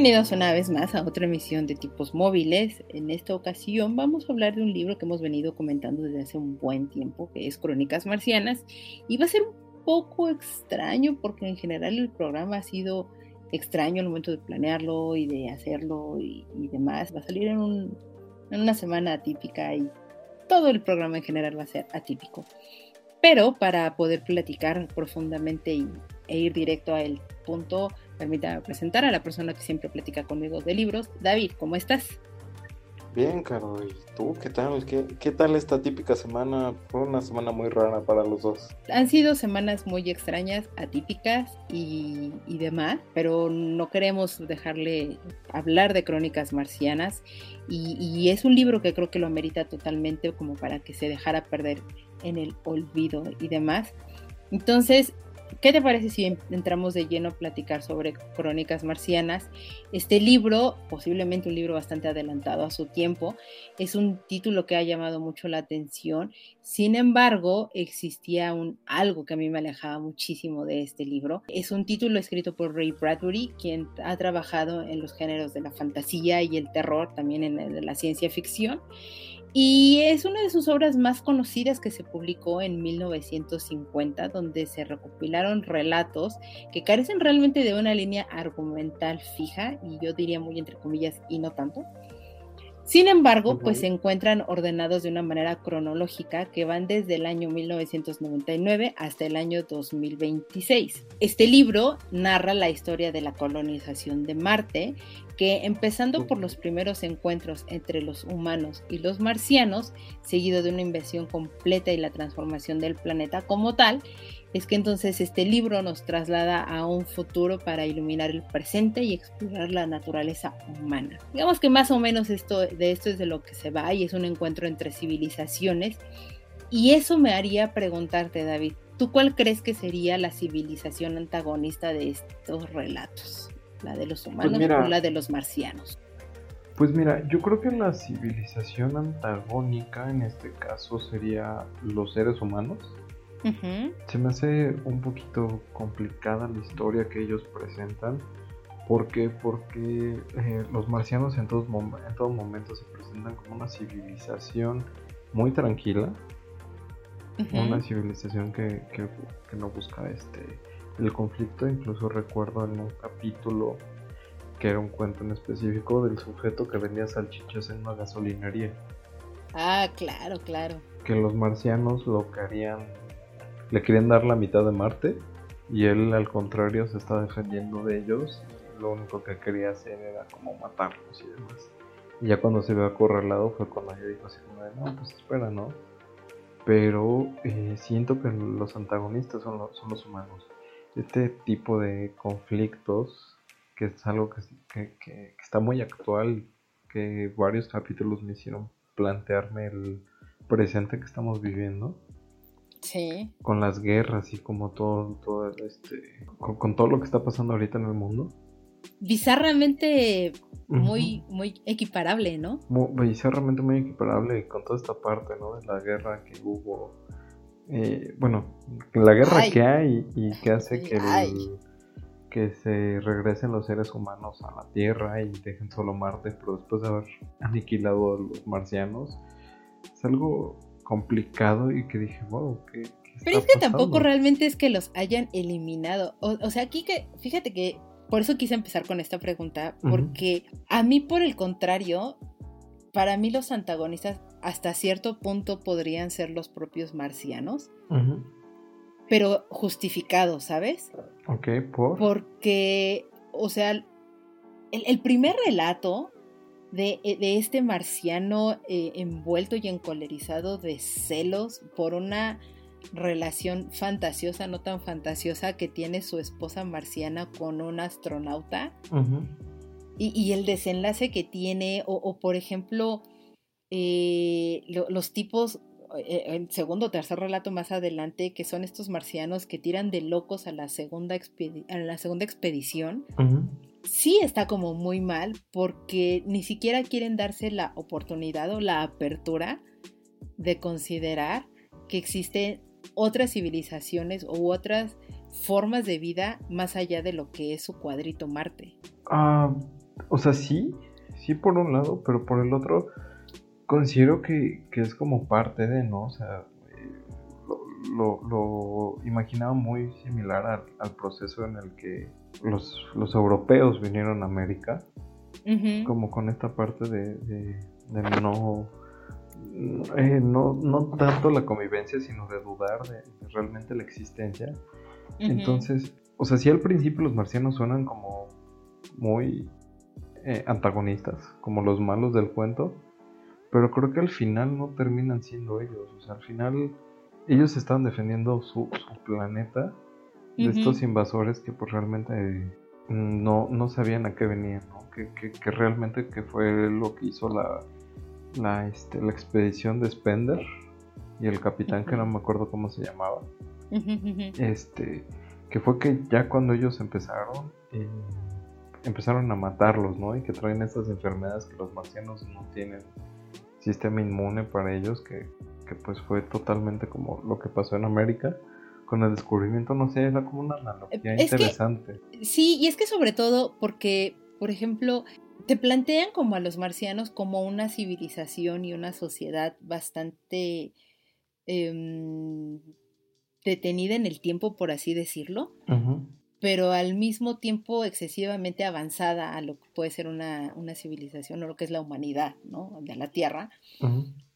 Bienvenidos una vez más a otra emisión de tipos móviles. En esta ocasión vamos a hablar de un libro que hemos venido comentando desde hace un buen tiempo, que es Crónicas Marcianas, y va a ser un poco extraño porque en general el programa ha sido extraño al momento de planearlo y de hacerlo y, demás. Va a salir en, en una semana atípica y todo el programa en general va a ser atípico. Pero para poder platicar profundamente y, e ir directo al punto, permítame presentar a la persona que siempre platica conmigo de libros. David, ¿cómo estás? Bien, Caro, ¿y tú qué tal? ¿Qué, tal esta típica semana? Fue una semana muy rara para los dos. Han sido semanas muy extrañas, atípicas y, demás, pero no queremos dejarle hablar de crónicas marcianas y, y es un libro que creo que lo amerita totalmente como para que se dejara perder en el olvido y demás. Entonces, ¿Qué te parece si entramos de lleno a platicar sobre Crónicas Marcianas? Este libro, posiblemente un libro bastante adelantado a su tiempo, es un título que ha llamado mucho la atención. Sin embargo, existía un algo que a mí me alejaba muchísimo de este libro. Es un título escrito por Ray Bradbury, quien ha trabajado en los géneros de la fantasía y el terror, también en la ciencia ficción. Y es una de sus obras más conocidas que se publicó en 1950, donde se recopilaron relatos que carecen realmente de una línea argumental fija, y yo diría muy entre comillas y no tanto, sin embargo, pues se encuentran ordenados de una manera cronológica que van desde el año 1999 hasta el año 2026. Este libro narra la historia de la colonización de Marte, que empezando por los primeros encuentros entre los humanos y los marcianos, seguido de una invasión completa y la transformación del planeta como tal, es que entonces este libro nos traslada a un futuro para iluminar el presente y explorar la naturaleza humana. Digamos que más o menos esto, de esto es de lo que se va y es un encuentro entre civilizaciones. Y eso me haría preguntarte, David, ¿tú cuál crees que sería la civilización antagonista de estos relatos? ¿La de los pues humanos o la de los marcianos? Pues mira, yo creo que la civilización antagónica en este caso sería los seres humanos se me hace un poquito complicada la historia que ellos presentan. ¿Por qué? Porque eh, los marcianos en, todos en todo momento se presentan como una civilización muy tranquila. Una civilización que, no busca este el conflicto. Incluso recuerdo en un capítulo que era un cuento en específico del sujeto que vendía salchichas en una gasolinería. Ah, claro, claro. Que los marcianos lo que harían le querían dar la mitad de Marte y él al contrario se está defendiendo de ellos. Lo único que quería hacer era como matarlos y demás. Y ya cuando se ve acorralado fue cuando ella dijo así como de, no, pues espera, ¿no? Pero eh, siento que los antagonistas son, los, son los humanos. Este tipo de conflictos, que es algo que, que está muy actual, que varios capítulos me hicieron plantearme el presente que estamos viviendo Sí. Con las guerras y como todo, todo este, con, todo lo que está pasando ahorita en el mundo. Bizarramente muy, muy equiparable, ¿no? bizarramente muy equiparable con toda esta parte, ¿no? De la guerra que hubo. Eh, bueno, la guerra que hay y que hace que, que se regresen los seres humanos a la Tierra y dejen solo Marte, pero después de haber aniquilado a los marcianos, es algo complicado y que dije, wow, ¿qué, Pero es que tampoco realmente es que los hayan eliminado. O, sea, aquí que, fíjate que por eso quise empezar con esta pregunta, porque a mí por el contrario, para mí los antagonistas hasta cierto punto podrían ser los propios marcianos, pero justificados, ¿sabes? Ok, ¿por? Porque, o sea, el, el primer relato eh, de, este marciano eh, envuelto y encolerizado de celos por una relación fantasiosa, no tan fantasiosa, que tiene su esposa marciana con un astronauta. y, el desenlace que tiene, o, por ejemplo, eh, los tipos, eh, el segundo o tercer relato más adelante, que son estos marcianos que tiran de locos a la segunda, a la segunda expedición. Sí está como muy mal porque ni siquiera quieren darse la oportunidad o la apertura de considerar que existen otras civilizaciones u otras formas de vida más allá de lo que es su cuadrito Marte. Ah, o sea, sí, sí por un lado, pero por el otro considero que, es como parte de, ¿no? O sea, lo, imaginaba muy similar al, proceso en el que los, europeos vinieron a América, como con esta parte de, de no eh, no, no tanto la convivencia, sino de dudar de, realmente la existencia. Entonces, o sea, si al principio los marcianos suenan como muy eh, antagonistas, como los malos del cuento, pero creo que al final no terminan siendo ellos. O sea, al final ellos estaban defendiendo su, planeta de estos invasores que pues realmente no, no sabían a qué venían, ¿no? que, que, que realmente que fue lo que hizo la, la, este, la expedición de Spender y el capitán que no me acuerdo cómo se llamaba. este, que fue que ya cuando ellos empezaron, eh, empezaron a matarlos, ¿no? Y que traen estas enfermedades que los marcianos no tienen sistema inmune para ellos, que, que pues fue totalmente como lo que pasó en América con el descubrimiento, no sé, era como una analogía interesante. sí, y es que sobre todo porque, por ejemplo, te plantean como a los marcianos como una civilización y una sociedad bastante em, detenida en el tiempo, por así decirlo, pero al mismo tiempo excesivamente avanzada a lo que puede ser una, civilización o lo que es la humanidad, ¿no? De la Tierra.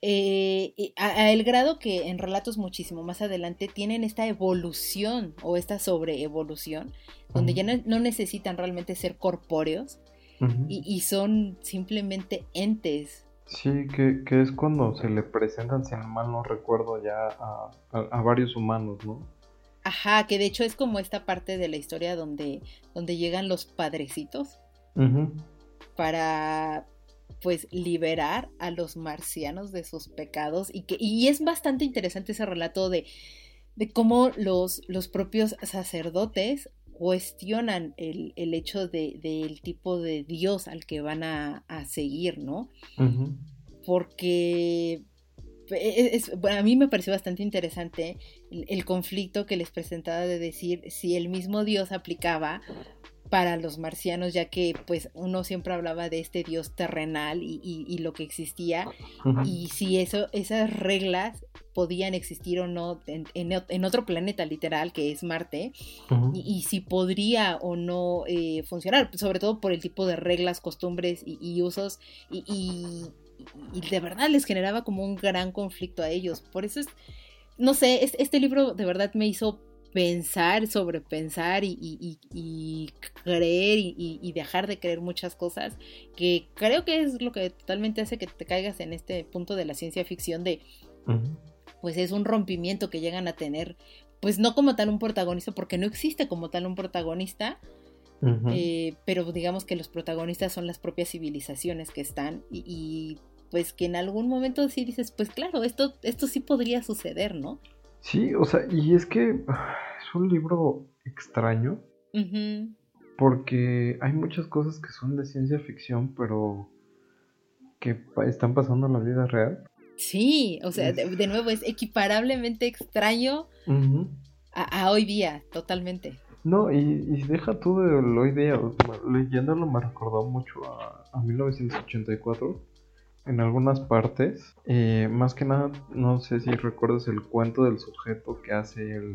Eh, a, el grado que en relatos muchísimo más adelante tienen esta evolución o esta sobreevolución, donde ya no necesitan realmente ser corpóreos, y, son simplemente entes. Sí, que, es cuando se le presentan, si mal no recuerdo, ya a, varios humanos, ¿no? Ajá, que de hecho es como esta parte de la historia donde, donde llegan los padrecitos para pues liberar a los marcianos de sus pecados y que y es bastante interesante ese relato de, de cómo los, los propios sacerdotes cuestionan el, hecho del tipo de Dios al que van a, seguir, ¿no? Porque e, es, a mí me pareció bastante interesante el, conflicto que les presentaba de decir si el mismo Dios aplicaba para los marcianos, ya que pues uno siempre hablaba de este dios terrenal y, lo que existía, y si eso, esas reglas podían existir o no en, otro planeta literal, que es Marte, y, si podría o no eh, funcionar, sobre todo por el tipo de reglas, costumbres y, usos, y, de verdad les generaba como un gran conflicto a ellos. Por eso es, no sé, este libro de verdad me hizo pensar, sobrepensar y, y, creer y, dejar de creer muchas cosas, que creo que es lo que totalmente hace que te caigas en este punto de la ciencia ficción de, pues es un rompimiento que llegan a tener, pues no como tal un protagonista, porque no existe como tal un protagonista, eh, pero digamos que los protagonistas son las propias civilizaciones que están y, pues que en algún momento sí dices, pues claro, esto, esto sí podría suceder, ¿no? Sí, o sea, y es que es un libro extraño. Porque hay muchas cosas que son de ciencia ficción, pero que están pasando en la vida real. Sí, o sea, de, nuevo es equiparablemente extraño a, hoy día, totalmente. No, y, deja tú de hoy día, leyéndolo me recordó mucho a, a 1984 en algunas partes. Eh, más que nada, no sé si recuerdas el cuento del sujeto que hace el,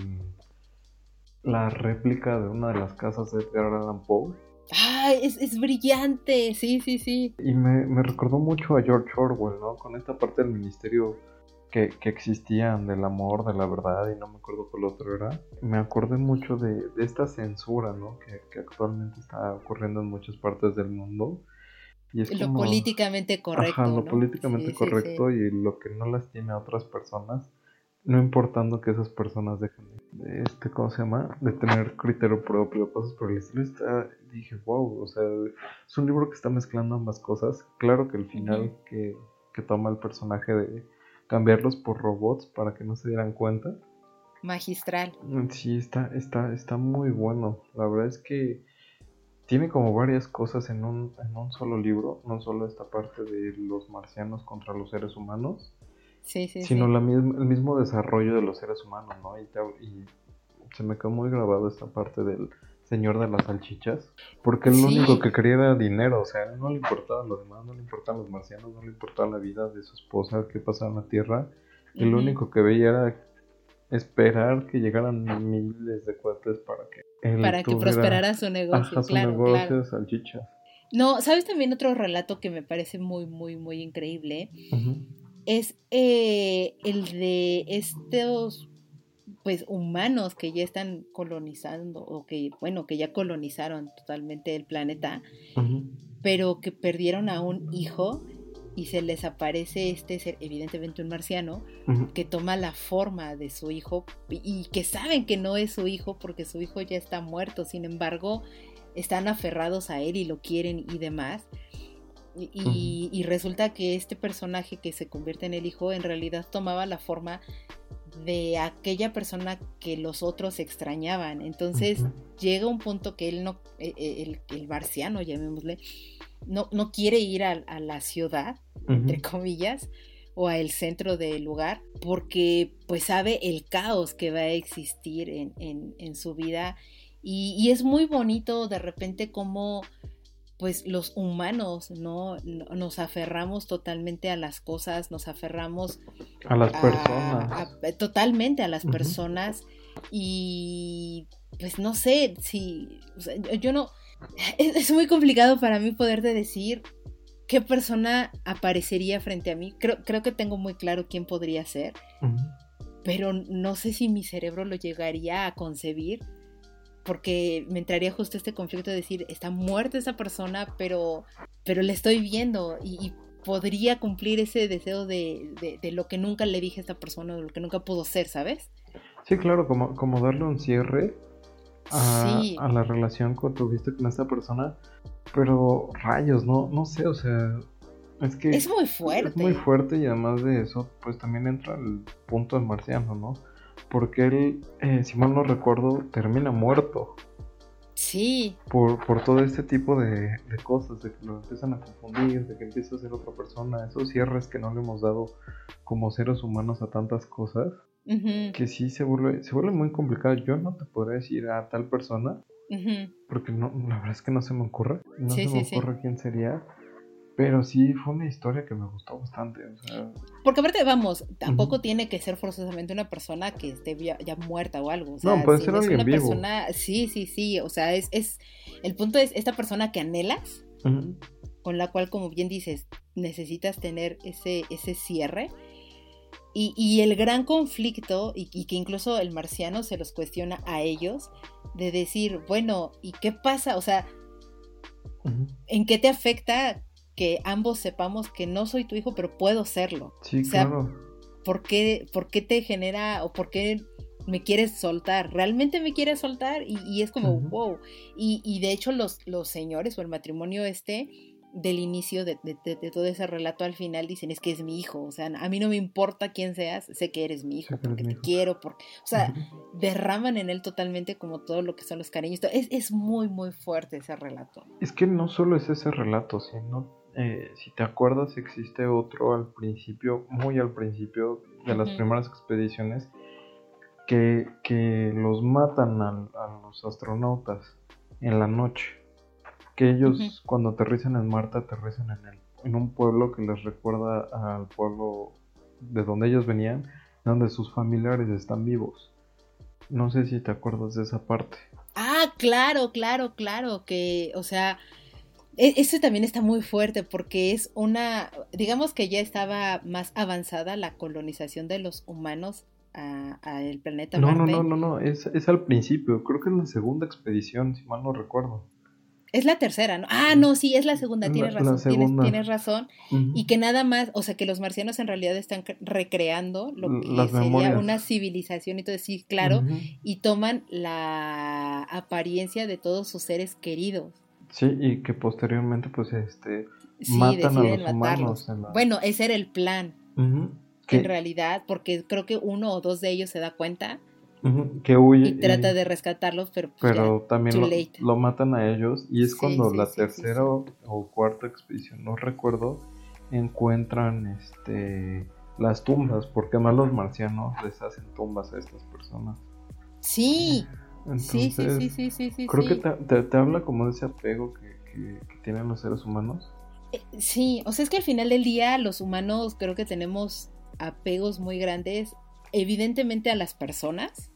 la réplica de una de las casas de Edgar Allan Poe. ¡Ah! Es, brillante, sí, sí, sí. Y me, recordó mucho a George Orwell, ¿no? Con esta parte del ministerio que, que existían del amor, de la verdad, y no me acuerdo cuál otro era. Me acordé mucho de, esta censura, ¿no? Que, que, actualmente está ocurriendo en muchas partes del mundo lo políticamente correcto. lo políticamente correcto y lo que no las tiene a otras personas no importando que esas personas dejen de, este, ¿cómo se llama? De tener criterio propio, cosas por el estilo, está, dije, wow, o sea, es un libro que está mezclando ambas cosas. Claro que el final que, que toma el personaje de cambiarlos por robots para que no se dieran cuenta. Magistral. Sí, está, está, está muy bueno. La verdad es que tiene como varias cosas en un, en un solo libro, no solo esta parte de los marcianos contra los seres humanos, sí, sí, sino La el mismo desarrollo de los seres humanos, ¿no? Y, y, se me quedó muy grabado esta parte del señor de las salchichas, porque él lo único que quería era dinero, o sea, no le importaba lo demás, no le importaban los marcianos, no le importaba la vida de su esposa, qué pasaba en la Tierra, lo único que veía era esperar que llegaran miles de cohetes para que para que prosperara su negocio, claro, negocio salchichas. No, ¿sabes también otro relato que me parece muy, muy, muy increíble? Es eh, el de estos, pues, humanos que ya están colonizando, o que, bueno, que ya colonizaron totalmente el planeta, pero que perdieron a un hijo y se les aparece este ser, evidentemente un marciano, que toma la forma de su hijo y, que saben que no es su hijo porque su hijo ya está muerto, sin embargo, están aferrados a él y lo quieren y demás. Y, resulta que este personaje que se convierte en el hijo en realidad tomaba la forma de aquella persona que los otros extrañaban. Entonces llega un punto que él no, e, e, el, el marciano, llamémosle, no, no quiere ir a, la ciudad, entre comillas, o al centro del lugar, porque pues sabe el caos que va a existir en, su vida. Y, es muy bonito de repente como pues los humanos, ¿no? Nos aferramos totalmente a las cosas, nos aferramos a las personas. totalmente a las personas y pues no sé si, yo no, es, muy complicado para mí poderte decir qué persona aparecería frente a mí. Creo, creo que tengo muy claro quién podría ser, pero no sé si mi cerebro lo llegaría a concebir, porque me entraría justo este conflicto de decir, está muerta esa persona, pero, pero le estoy viendo y, podría cumplir ese deseo de, de, lo que nunca le dije a esta persona, de lo que nunca pudo ser, ¿sabes? Sí, claro, como, como darle un cierre a, la relación que tuviste con esta persona. Pero rayos, no, no sé, o sea, es que... Es muy fuerte. Es muy fuerte y además de eso, pues también entra el punto del marciano, ¿no? Porque él, eh, si mal no recuerdo, termina muerto. Sí. Por, por todo este tipo de, de, cosas, de que lo empiezan a confundir, de que empieza a ser otra persona, esos cierres que no le hemos dado como seres humanos a tantas cosas que sí se vuelve, se vuelve muy complicado. Yo no te podría decir a tal persona, porque no, la verdad es que no se me ocurre, no se me ocurre quién sería. Pero sí fue una historia que me gustó bastante. Porque aparte, vamos, tampoco tiene que ser forzosamente una persona que esté ya, muerta o algo. no, puede ser alguien vivo. Persona, sí, sí, sí. O sea, es, es. El punto es esta persona que anhelas, con la cual, como bien dices, necesitas tener ese, ese cierre y, el gran conflicto, y, que incluso el marciano se los cuestiona a ellos, de decir, bueno, ¿y qué pasa? O sea, ¿en qué te afecta que ambos sepamos que no soy tu hijo, pero puedo serlo? Sí, claro. ¿por qué, ¿Por qué te genera o por qué me quieres soltar? ¿Realmente me quieres soltar? Y, es como, wow. Y, y, de hecho los, los señores o el matrimonio este del inicio de, todo ese relato al final dicen es que es mi hijo, o sea, a mí no me importa quién seas, sé que eres mi hijo, porque te quiero, porque, o sea, derraman en él totalmente como todo lo que son los cariños, es, es muy, muy fuerte ese relato. Es que no solo es ese relato, sino, eh, si te acuerdas, existe otro al principio, muy al principio de las primeras expediciones, que, que los matan a los astronautas en la noche que ellos cuando aterrizan en Marte aterrizan en, el, en un pueblo que les recuerda al pueblo de donde ellos venían, donde sus familiares están vivos. No sé si te acuerdas de esa parte. Ah, claro, claro, claro, que, o sea, e, eso también está muy fuerte porque es una, digamos que ya estaba más avanzada la colonización de los humanos al planeta no, Marte. No, no, no, no, es, es al principio, creo que es la segunda expedición, si mal no recuerdo. Es la tercera, ¿no? Ah, no, sí, es la segunda, tienes razón, Tienes, razón. Y que nada más, o sea, que los marcianos en realidad están recreando lo que sería una civilización y todo, sí, claro, y toman la apariencia de todos sus seres queridos. Sí, y que posteriormente, pues, este, matan a los humanos. Bueno, ese era el plan, en realidad, porque creo que uno o dos de ellos se da cuenta que huye. Y trata de rescatarlos, pero, pues pero también lo, matan a ellos. Y es cuando la tercera o, cuarta expedición, no recuerdo, encuentran este las tumbas, porque más los marcianos les hacen tumbas a estas personas. Sí. sí, sí, sí, sí, sí, Creo que te, te, habla como de ese apego que, que, tienen los seres humanos. Eh, sí, o sea, es que al final del día los humanos creo que tenemos apegos muy grandes evidentemente a las personas,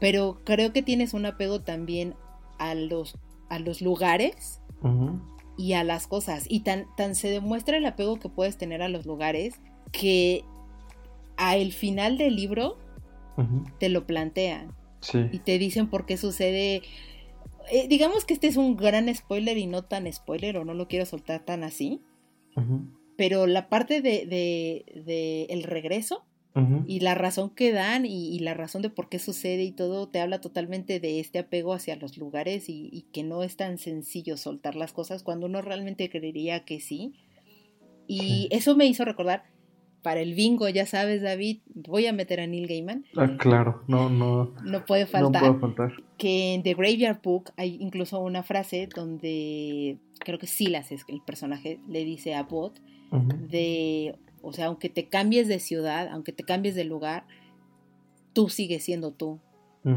pero creo que tienes un apego también a los, a los lugares y a las cosas. Y tan, tan se demuestra el apego que puedes tener a los lugares que a el final del libro te lo plantean. Y te dicen por qué sucede. Eh, digamos que este es un gran spoiler y no tan spoiler, o no lo quiero soltar tan así. Pero la parte de, de el regreso y la razón que dan y, la razón de por qué sucede y todo te habla totalmente de este apego hacia los lugares y, que no es tan sencillo soltar las cosas cuando uno realmente creería que sí. Y eso me hizo recordar, para el bingo, ya sabes, David, voy a meter a Neil Gaiman. Ah, claro, no, no. No puede faltar. No puede faltar. Que en The Graveyard Book hay incluso una frase donde creo que Silas es el personaje, le dice a Bot de o sea, aunque te cambies de ciudad, aunque te cambies de lugar, tú sigues siendo tú.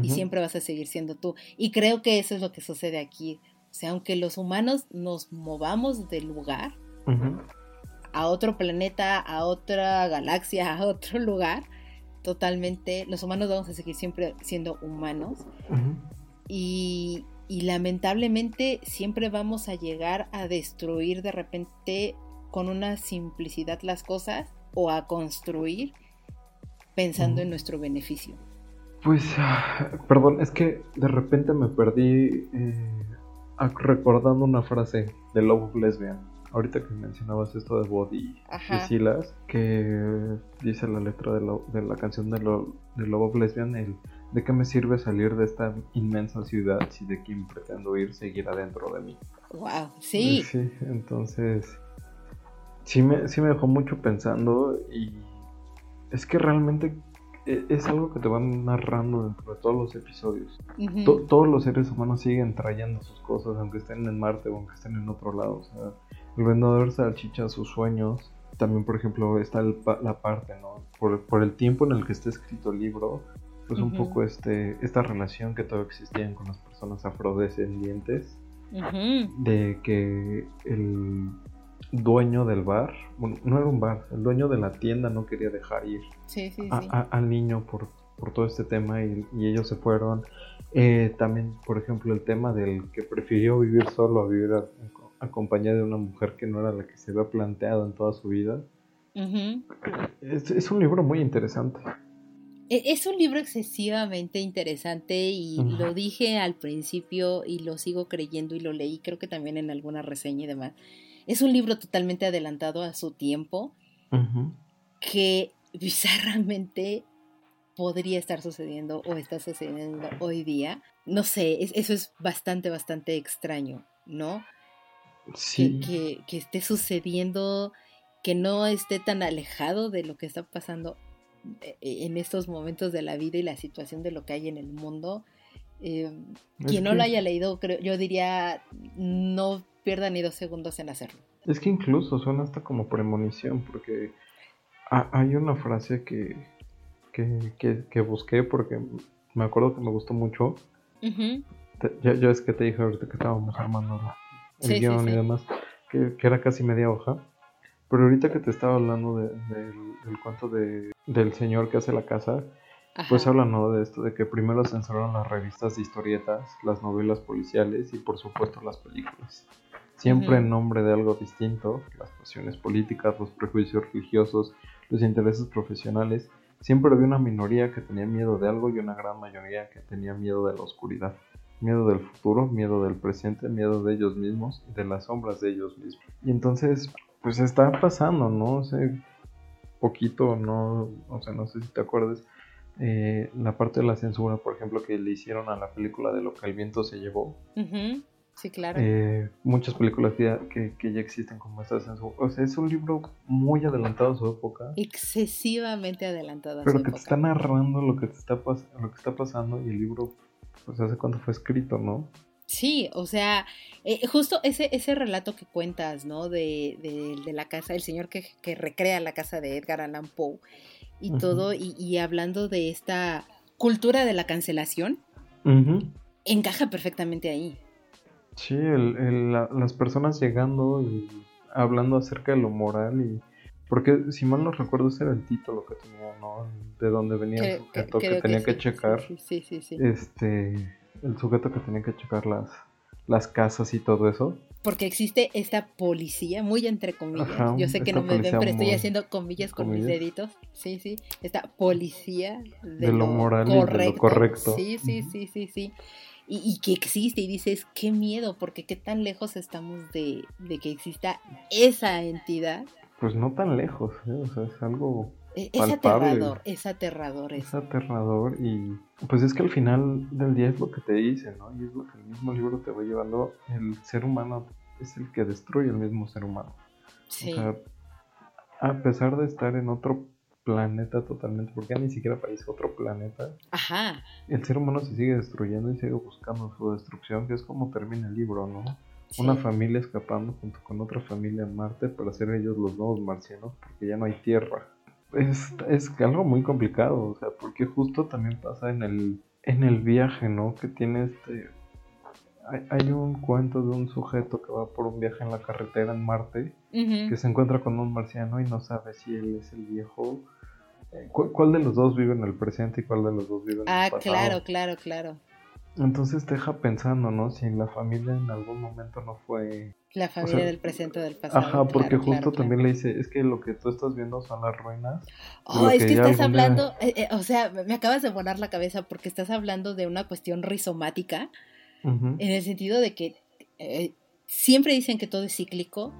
Y siempre vas a seguir siendo tú. Y creo que eso es lo que sucede aquí. O sea, aunque los humanos nos movamos de lugar a otro planeta, a otra galaxia, a otro lugar, totalmente, los humanos vamos a seguir siempre siendo humanos. y, y lamentablemente siempre vamos a llegar a destruir de repente con una simplicidad las cosas o a construir pensando en nuestro beneficio? Pues, perdón, es que de repente me perdí eh, recordando una frase de Love Lesbian. Ahorita que mencionabas esto de Body y Silas, que dice la letra de, de la canción de, lo, de Love Lesbian, el ¿de qué me sirve salir de esta inmensa ciudad si de quien pretendo ir seguir adentro de mí? Wow, sí. Sí, entonces sí me, sí me dejó mucho pensando y es que realmente e, es algo que te van narrando dentro de todos los episodios. todos los seres humanos siguen trayendo sus cosas, aunque estén en Marte o aunque estén en otro lado. O sea, el vendedor salchicha sus sueños. También, por ejemplo, está la parte, ¿no? Por, el tiempo en el que está escrito el libro, pues un poco este, esta relación que todavía existían con las personas afrodescendientes. De que el dueño del bar, bueno, no era un bar, el dueño de la tienda no quería dejar ir al niño por, todo este tema y, ellos se fueron. Eh, también, por ejemplo, el tema del que prefirió vivir solo a vivir acompañado de una mujer que no era la que se había planteado en toda su vida. es, un libro muy interesante. E, es un libro excesivamente interesante y lo dije al principio y lo sigo creyendo y lo leí creo que también en alguna reseña y demás. Es un libro totalmente adelantado a su tiempo que bizarramente podría estar sucediendo o está sucediendo hoy día. No sé, eso es bastante, bastante extraño, ¿no? Sí. Que, que, esté sucediendo, que no esté tan alejado de lo que está pasando eh, en estos momentos de la vida y la situación de lo que hay en el mundo. Eh, quien no lo haya leído, creo, yo diría, no pierda ni dos segundos en hacerlo. Es que incluso suena hasta como premonición, porque hay una frase que, que, busqué porque me acuerdo que me gustó mucho. ya, es que te dije ahorita que estábamos armando el guion y demás, que, era casi media hoja. Pero ahorita que te estaba hablando del cuento de, del señor que hace la casa, pues habla ¿no? de esto, de que primero censuraron las revistas de historietas, las novelas policiales y por supuesto las películas siempre en nombre de algo distinto, las pasiones políticas, los prejuicios religiosos, los intereses profesionales, siempre había una minoría que tenía miedo de algo y una gran mayoría que tenía miedo de la oscuridad. miedo del futuro, miedo del presente, miedo de ellos mismos y de las sombras de ellos mismos. Y entonces, pues está pasando, ¿no? sé, poquito, no, o sea, no sé si te acuerdas, eh, la parte de la censura, por ejemplo, que le hicieron a la película de lo que el viento se llevó. Sí, claro. Eh, muchas películas que, que, ya existen como esta censura. O sea, es un libro muy adelantado a su época. Excesivamente adelantado a Pero que te está narrando lo que, te está lo que está pasando y el libro, pues hace cuánto fue escrito, ¿no? Sí, o sea, eh, justo ese, ese relato que cuentas, ¿no? De, de, la casa, el señor que, que, recrea la casa de Edgar Allan Poe y todo, y, hablando de esta cultura de la cancelación, encaja perfectamente ahí. Sí, el, las personas llegando y hablando acerca de lo moral y... Porque si mal no recuerdo ese era el título que tenía, ¿no? De dónde venía el sujeto que, tenía que, checar. Sí, sí, sí, Este, el sujeto que tenía que checar las, las casas y todo eso. Porque existe esta policía, muy entre comillas. Yo sé que no me ven, pero estoy haciendo comillas con mis deditos. Sí, sí. Esta policía de, lo, moral y de lo correcto. Sí, sí, sí, sí, sí y, que existe y dices, qué miedo, porque qué tan lejos estamos de, que exista esa entidad. Pues no tan lejos, ¿eh? o sea, es algo... E, es, aterrador, es aterrador. Es aterrador y pues es que al final del día es lo que te dice, ¿no? Y es lo que el mismo libro te va llevando. El ser humano es el que destruye el mismo ser humano. Sí. O sea, a pesar de estar en otro planeta totalmente, porque ya ni siquiera parece otro planeta. Ajá. El ser humano se sigue destruyendo y sigue buscando su destrucción, que es como termina el libro, ¿no? Una familia escapando junto con otra familia en Marte para ser ellos los nuevos marcianos, porque ya no hay tierra. Es, es algo muy complicado, o sea, porque justo también pasa en el, en el viaje, ¿no? Que tiene este hay, un cuento de un sujeto que va por un viaje en la carretera en Marte, que se encuentra con un marciano y no sabe si él es el viejo. ¿Cuál, de los dos vive en el presente y cuál de los dos vive en el pasado? Ah, claro, claro, claro. Entonces te deja pensando, ¿no? Si la familia en algún momento no fue... La familia del presente o del pasado. Ajá, porque justo también le dice, es que lo que tú estás viendo son las ruinas. Oh, es que, estás hablando, eh, eh, o sea, me acabas de volar la cabeza porque estás hablando de una cuestión rizomática en el sentido de que eh, siempre dicen que todo es cíclico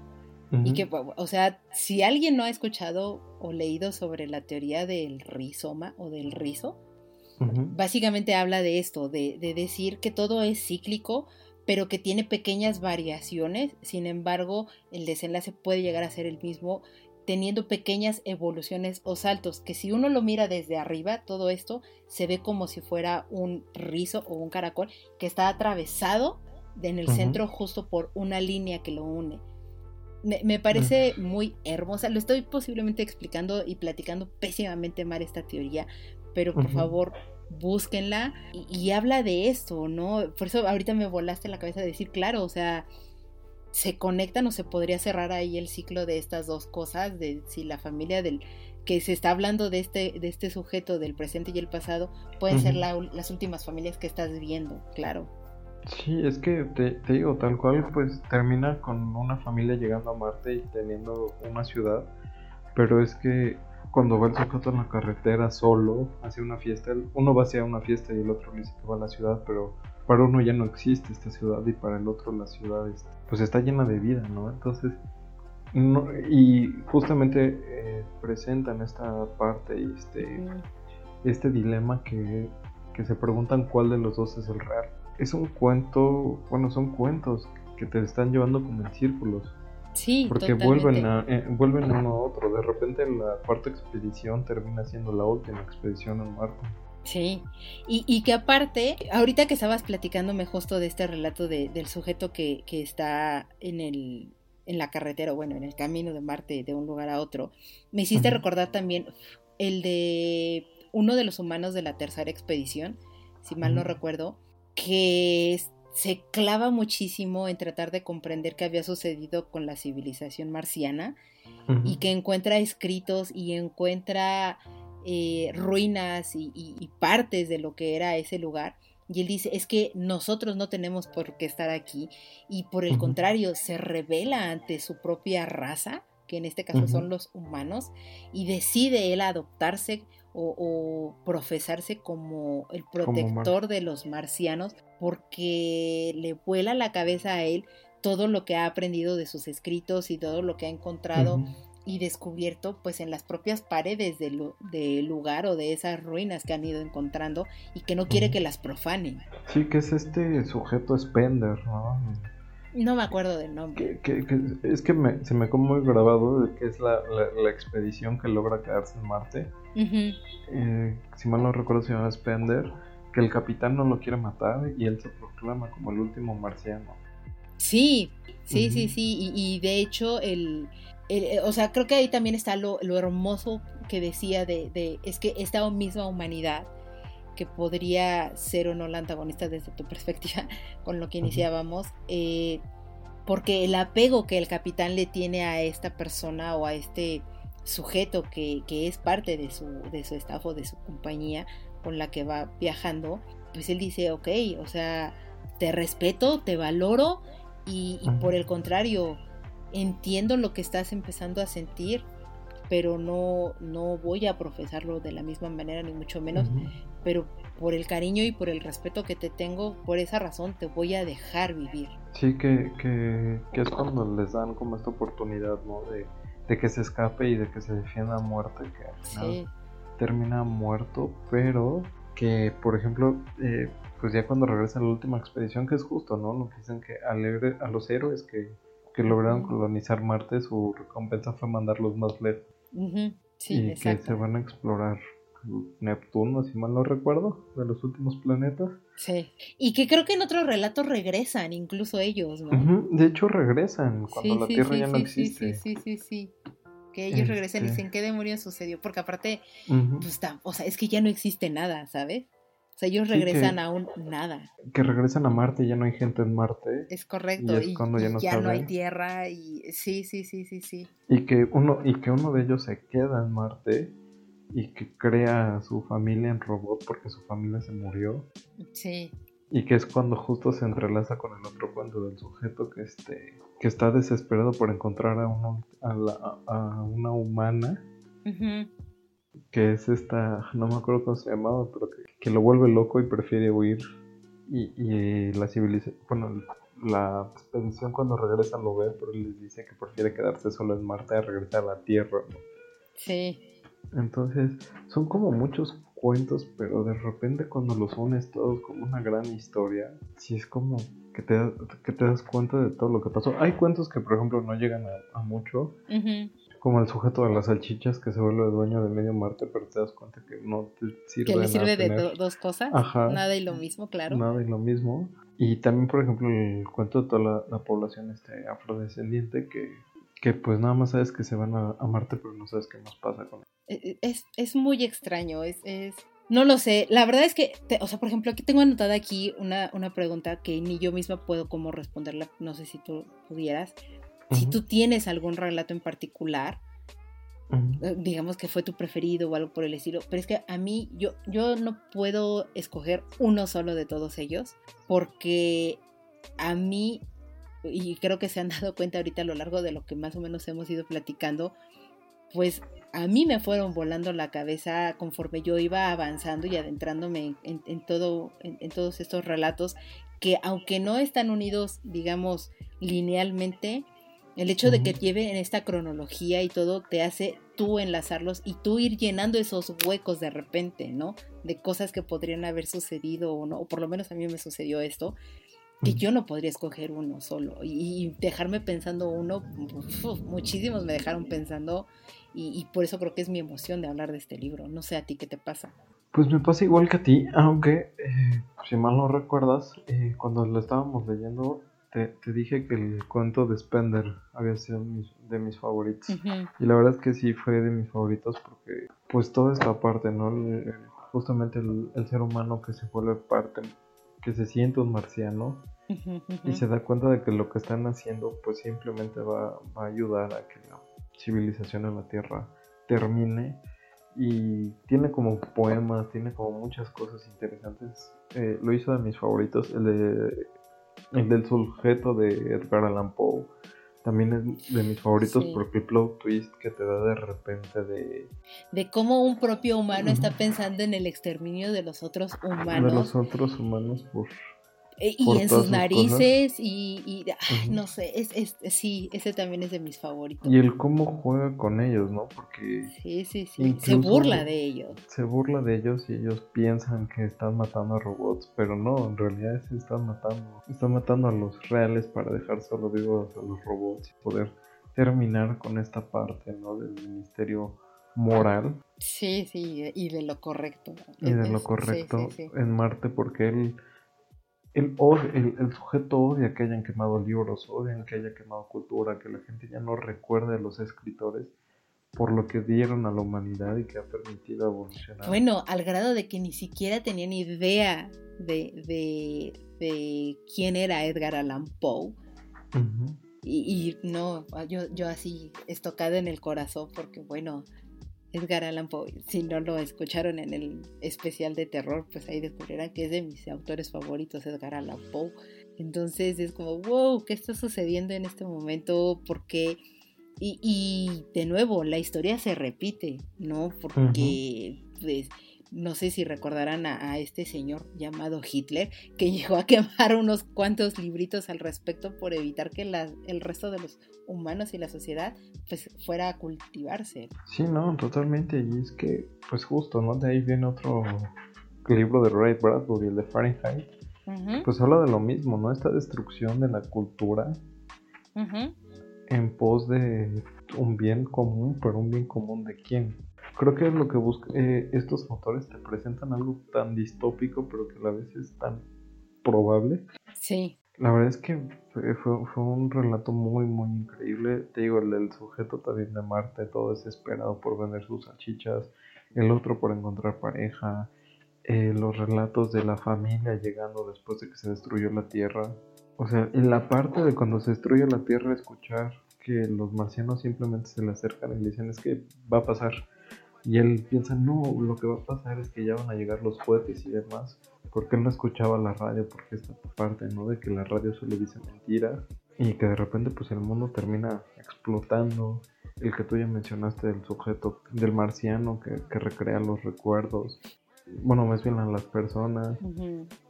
y que, o sea, si alguien no ha escuchado o leído sobre la teoría del rizoma o del rizo, básicamente habla de esto, de, de decir que todo es cíclico, pero que tiene pequeñas variaciones, sin embargo, el desenlace puede llegar a ser el mismo teniendo pequeñas evoluciones o saltos, que si uno lo mira desde arriba, todo esto se ve como si fuera un rizo o un caracol que está atravesado en el centro justo por una línea que lo une. Me, parece muy hermosa, lo estoy posiblemente explicando y platicando pésimamente mal esta teoría, pero por favor búsquenla. Y, y, habla de esto, ¿no? Por eso ahorita me volaste la cabeza de decir, claro, o sea, se conectan o se podría cerrar ahí el ciclo de estas dos cosas, de si la familia del que se está hablando de este, de este sujeto del presente y el pasado, pueden ser las últimas familias que estás viendo, claro. Sí, es que te, digo, tal cual, pues termina con una familia llegando a Marte y teniendo una ciudad, pero es que cuando va el sujeto en la carretera solo, hacia una fiesta, uno va hacia una fiesta y el otro dice que va a la ciudad, pero para uno ya no existe esta ciudad y para el otro la ciudad pues está llena de vida, ¿no? Entonces, y justamente eh, presentan esta parte y este, este dilema que, se preguntan cuál de los dos es el real. Es un cuento, bueno, son cuentos que te están llevando como en círculos. Sí, porque vuelven a, eh, vuelven uno a otro. De repente la cuarta expedición termina siendo la última expedición en Marte. Sí, y, que aparte, ahorita que estabas platicándome justo de este relato del sujeto que, está en el en la carretera, bueno, en el camino de Marte de un lugar a otro, me hiciste recordar también el de uno de los humanos de la tercera expedición, si mal no recuerdo, que se clava muchísimo en tratar de comprender qué había sucedido con la civilización marciana y que encuentra escritos y encuentra eh, ruinas y, partes de lo que era ese lugar. Y él dice, es que nosotros no tenemos por qué estar aquí y por el contrario, se revela ante su propia raza, que en este caso son los humanos, y decide él adoptarse o, profesarse como el protector de los marcianos porque le vuela la cabeza a él todo lo que ha aprendido de sus escritos y todo lo que ha encontrado y descubierto pues en las propias paredes del, lugar o de esas ruinas que han ido encontrando y que no quiere que las profanen. Sí, que es este sujeto Spender, ¿no? No me acuerdo del nombre. es que se me como muy grabado de que es la, expedición que logra quedarse en Marte. Eh, si mal no recuerdo se llama Spender, que el capitán no lo quiere matar y él se proclama como el último marciano. Sí, sí, sí, sí, y, de hecho el, eh, o sea, creo que ahí también está lo, hermoso que decía de, de, es que esta misma humanidad que podría ser o no la antagonista desde tu perspectiva con lo que iniciábamos, eh, porque el apego que el capitán le tiene a esta persona o a este sujeto que, es parte de su, de su staff o de su compañía con la que va viajando, pues él dice, ok, o sea, te respeto, te valoro y, por el contrario, entiendo lo que estás empezando a sentir, pero no, no voy a profesarlo de la misma manera, ni mucho menos, pero por el cariño y por el respeto que te tengo, por esa razón te voy a dejar vivir. Sí, que, que, es cuando les dan como esta oportunidad, ¿no? De, que se escape y de que se defienda a muerte, que al final termina muerto, pero que, por ejemplo, eh, pues ya cuando regresa a la última expedición, que es justo, ¿no? Lo que dicen que a los héroes que, que lograron colonizar Marte, su recompensa fue mandarlos más lejos. sí, y que se van a explorar Neptuno, si mal no recuerdo, de los últimos planetas. Sí, y que creo que en otros relatos regresan, incluso ellos, ¿no? De hecho, regresan cuando la Tierra ya no existe. Sí, sí, sí, sí. Que ellos regresan y este dicen, ¿qué demonios sucedió? Porque aparte, pues, está, o sea, es que ya no existe nada, ¿sabes? O sea, ellos regresan a un nada. Que regresan a Marte y ya no hay gente en Marte. Es correcto. Y, cuando ya, no, ya no, hay tierra y sí, sí, sí, sí, sí. Y que uno y que uno de ellos se queda en Marte y que crea su familia en robot porque su familia se murió. Sí. Y que es cuando justo se entrelaza con el otro cuento del sujeto que este que está desesperado por encontrar a, uno, a, una humana. Que es esta, no me acuerdo cómo se llamaba, pero que, lo vuelve loco y prefiere huir. Y, y la civilización, bueno, la expedición cuando regresa lo ve, pero les dice que prefiere quedarse solo en Marte a regresar a la Tierra. Sí. Entonces, son como muchos cuentos, pero de repente cuando los unes todos como una gran historia, sí es como que te, que te das cuenta de todo lo que pasó. Hay cuentos que, por ejemplo, no llegan a, mucho, como el sujeto de las salchichas que se vuelve dueño de medio Marte, pero te das cuenta que no te sirve Que le sirve de dos cosas, nada y lo mismo, claro. Nada y lo mismo. Y también, por ejemplo, el cuento de toda la, la población este afrodescendiente que que pues nada más sabes que se van a, Marte, pero no sabes qué más pasa con e, es, es muy extraño, es, es, no lo sé, la verdad es que, o sea, por ejemplo, aquí tengo anotada aquí una, una pregunta que ni yo misma puedo como responderla, no sé si tú pudieras, si tú tienes algún relato en particular, eh, digamos que fue tu preferido o algo por el estilo, pero es que a mí yo, yo no puedo escoger uno solo de todos ellos, porque a mí y creo que se han dado cuenta ahorita a lo largo de lo que más o menos hemos ido platicando, pues a mí me fueron volando la cabeza conforme yo iba avanzando y adentrándome en, todo, en, todos estos relatos que aunque no están unidos, digamos, linealmente, el hecho de que lleven esta cronología y todo te hace tú enlazarlos y tú ir llenando esos huecos de repente, ¿no? De cosas que podrían haber sucedido o no, o por lo menos a mí me sucedió esto que yo no podría escoger uno solo y, dejarme pensando uno, muchísimos me dejaron pensando y, por eso creo que es mi emoción de hablar de este libro. No sé a ti qué te pasa. Pues me pasa igual que a ti, aunque eh, si mal no recuerdas, eh, cuando lo estábamos leyendo, te, dije que el cuento de Spender había sido de mis favoritos. Y la verdad es que sí fue de mis favoritos porque pues toda esta parte, ¿no? justamente el, el ser humano que se vuelve parte que se siente un marciano y se da cuenta de que lo que están haciendo pues simplemente va, a ayudar a que la civilización en la Tierra termine y tiene como poemas, tiene como muchas cosas interesantes. Eh, lo hizo de mis favoritos, el, de, el del sujeto de Edgar Allan Poe. también es de mis favoritos porque el plot twist que te da de repente de... De cómo un propio humano está pensando en el exterminio de los otros humanos. De los otros humanos por eh, y en sus narices y, no sé, es, es, sí, ese también es de mis favoritos. Y el cómo juega con ellos, ¿no? Porque sí, sí, sí. se burla de ellos. Se burla de ellos y ellos piensan que están matando a robots, pero no, en realidad se están matando. Están matando a los reales para dejar solo vivos a los robots y poder terminar con esta parte, ¿no? Del ministerio moral. Sí, sí, y de lo correcto. Y de lo correcto en Marte porque él el, el, sujeto odia que hayan quemado libros, odian que haya quemado cultura, que la gente ya no recuerde a los escritores por lo que dieron a la humanidad y que ha permitido evolucionar. Bueno, al grado de que ni siquiera tenían idea de, de, quién era Edgar Allan Poe. y, y, no, yo, yo así estocada en el corazón porque bueno, Edgar Allan Poe. Si no lo escucharon en el especial de terror, pues ahí descubrirán que es de mis autores favoritos, Edgar Allan Poe. Entonces es como, wow, ¿qué está sucediendo en este momento? Porque, y, y de nuevo, la historia se repite, ¿no? Porque, pues, no sé si recordarán a, este señor llamado Hitler, que llegó a quemar unos cuantos libritos al respecto por evitar que el resto de los humanos y la sociedad pues fuera a cultivarse. Sí, no, totalmente. Y es que, pues justo, ¿no? De ahí viene otro libro de Ray Bradbury, el de Fahrenheit. Pues habla de lo mismo, ¿no? Esta destrucción de la cultura en pos de un bien común, pero un bien común de quién? Creo que lo que busca eh, estos autores te presentan algo tan distópico pero que a la vez es tan probable. Sí. La verdad es que fue, fue, un relato muy muy increíble. Te digo el del sujeto también de Marte todo desesperado por vender sus salchichas el otro por encontrar pareja eh, los relatos de la familia llegando después de que se destruyó la Tierra. O sea en la parte de cuando se destruye la Tierra escuchar que los marcianos simplemente se le acercan y le dicen es que va a pasar y él piensa, no, lo que va a pasar es que ya van a llegar los cohetes y demás. Porque él no escuchaba la radio, porque esta parte, ¿no? De que la radio solo dice mentiras y que de repente pues el mundo termina explotando. El que tú ya mencionaste del sujeto, del marciano que, recrea los recuerdos. Bueno, más bien a las personas.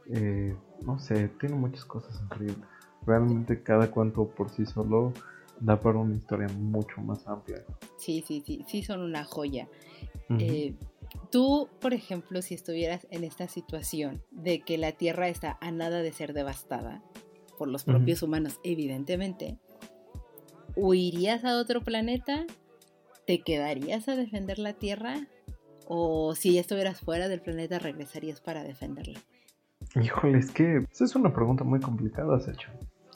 Eh, no sé, tiene muchas cosas increíbles. Realmente cada cuento por sí solo da para una historia mucho más amplia. Sí, sí, sí, sí son una joya. Eh, tú, por ejemplo, si estuvieras en esta situación de que la Tierra está a nada de ser devastada por los propios humanos, evidentemente, ¿huirías a otro planeta? ¿Te quedarías a defender la Tierra? ¿O si ya estuvieras fuera del planeta, regresarías para defenderla? Híjole, es que esa es una pregunta muy complicada, hecho.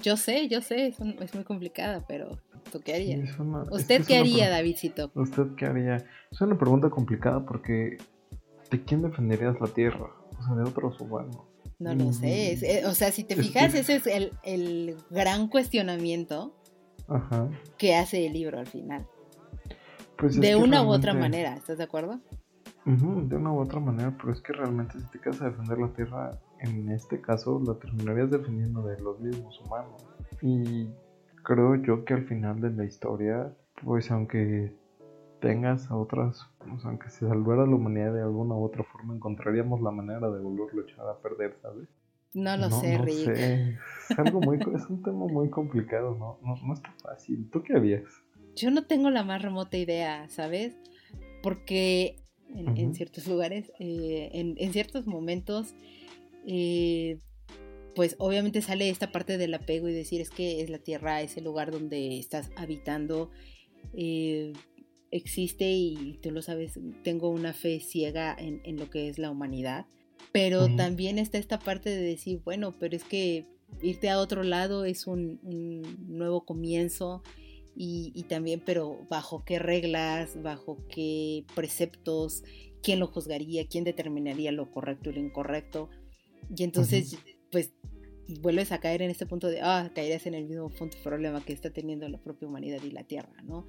Yo sé, yo sé, es, muy complicada, pero ¿tú qué harías? ¿Usted qué haría, Davidcito? ¿Usted qué haría? Es una pregunta complicada porque ¿de quién defenderías la Tierra? O sea, de otros humanos. No lo sé. Eh, o sea, si te fijas, ese es el, gran cuestionamiento que hace el libro al final. Pues de una u otra manera, ¿estás de acuerdo? de una u otra manera, pero es que realmente si te quedas a defender la Tierra, en este caso la terminarías defendiendo de los mismos humanos. Y creo yo que al final de la historia, pues aunque tengas a otras, aunque se salvara la humanidad de alguna u otra forma, encontraríamos la manera de volverlo a echar a perder, ¿sabes? No lo sé, Rick. Es algo muy, es un tema muy complicado, ¿no? ¿no? No está fácil. ¿Tú qué harías? Yo no tengo la más remota idea, ¿sabes? Porque en, ciertos lugares, eh, en, ciertos momentos, eh, pues obviamente sale esta parte del apego y decir es que es la tierra, es el lugar donde estás habitando, eh, existe y tú lo sabes, tengo una fe ciega en, lo que es la humanidad, pero también está esta parte de decir, bueno, pero es que irte a otro lado es un, un nuevo comienzo y, también, pero bajo qué reglas, bajo qué preceptos, quién lo juzgaría, quién determinaría lo correcto y lo incorrecto. Y entonces, pues, vuelves a caer en este punto de, ah, caerías en el mismo punto problema que está teniendo la propia humanidad y la Tierra, ¿no?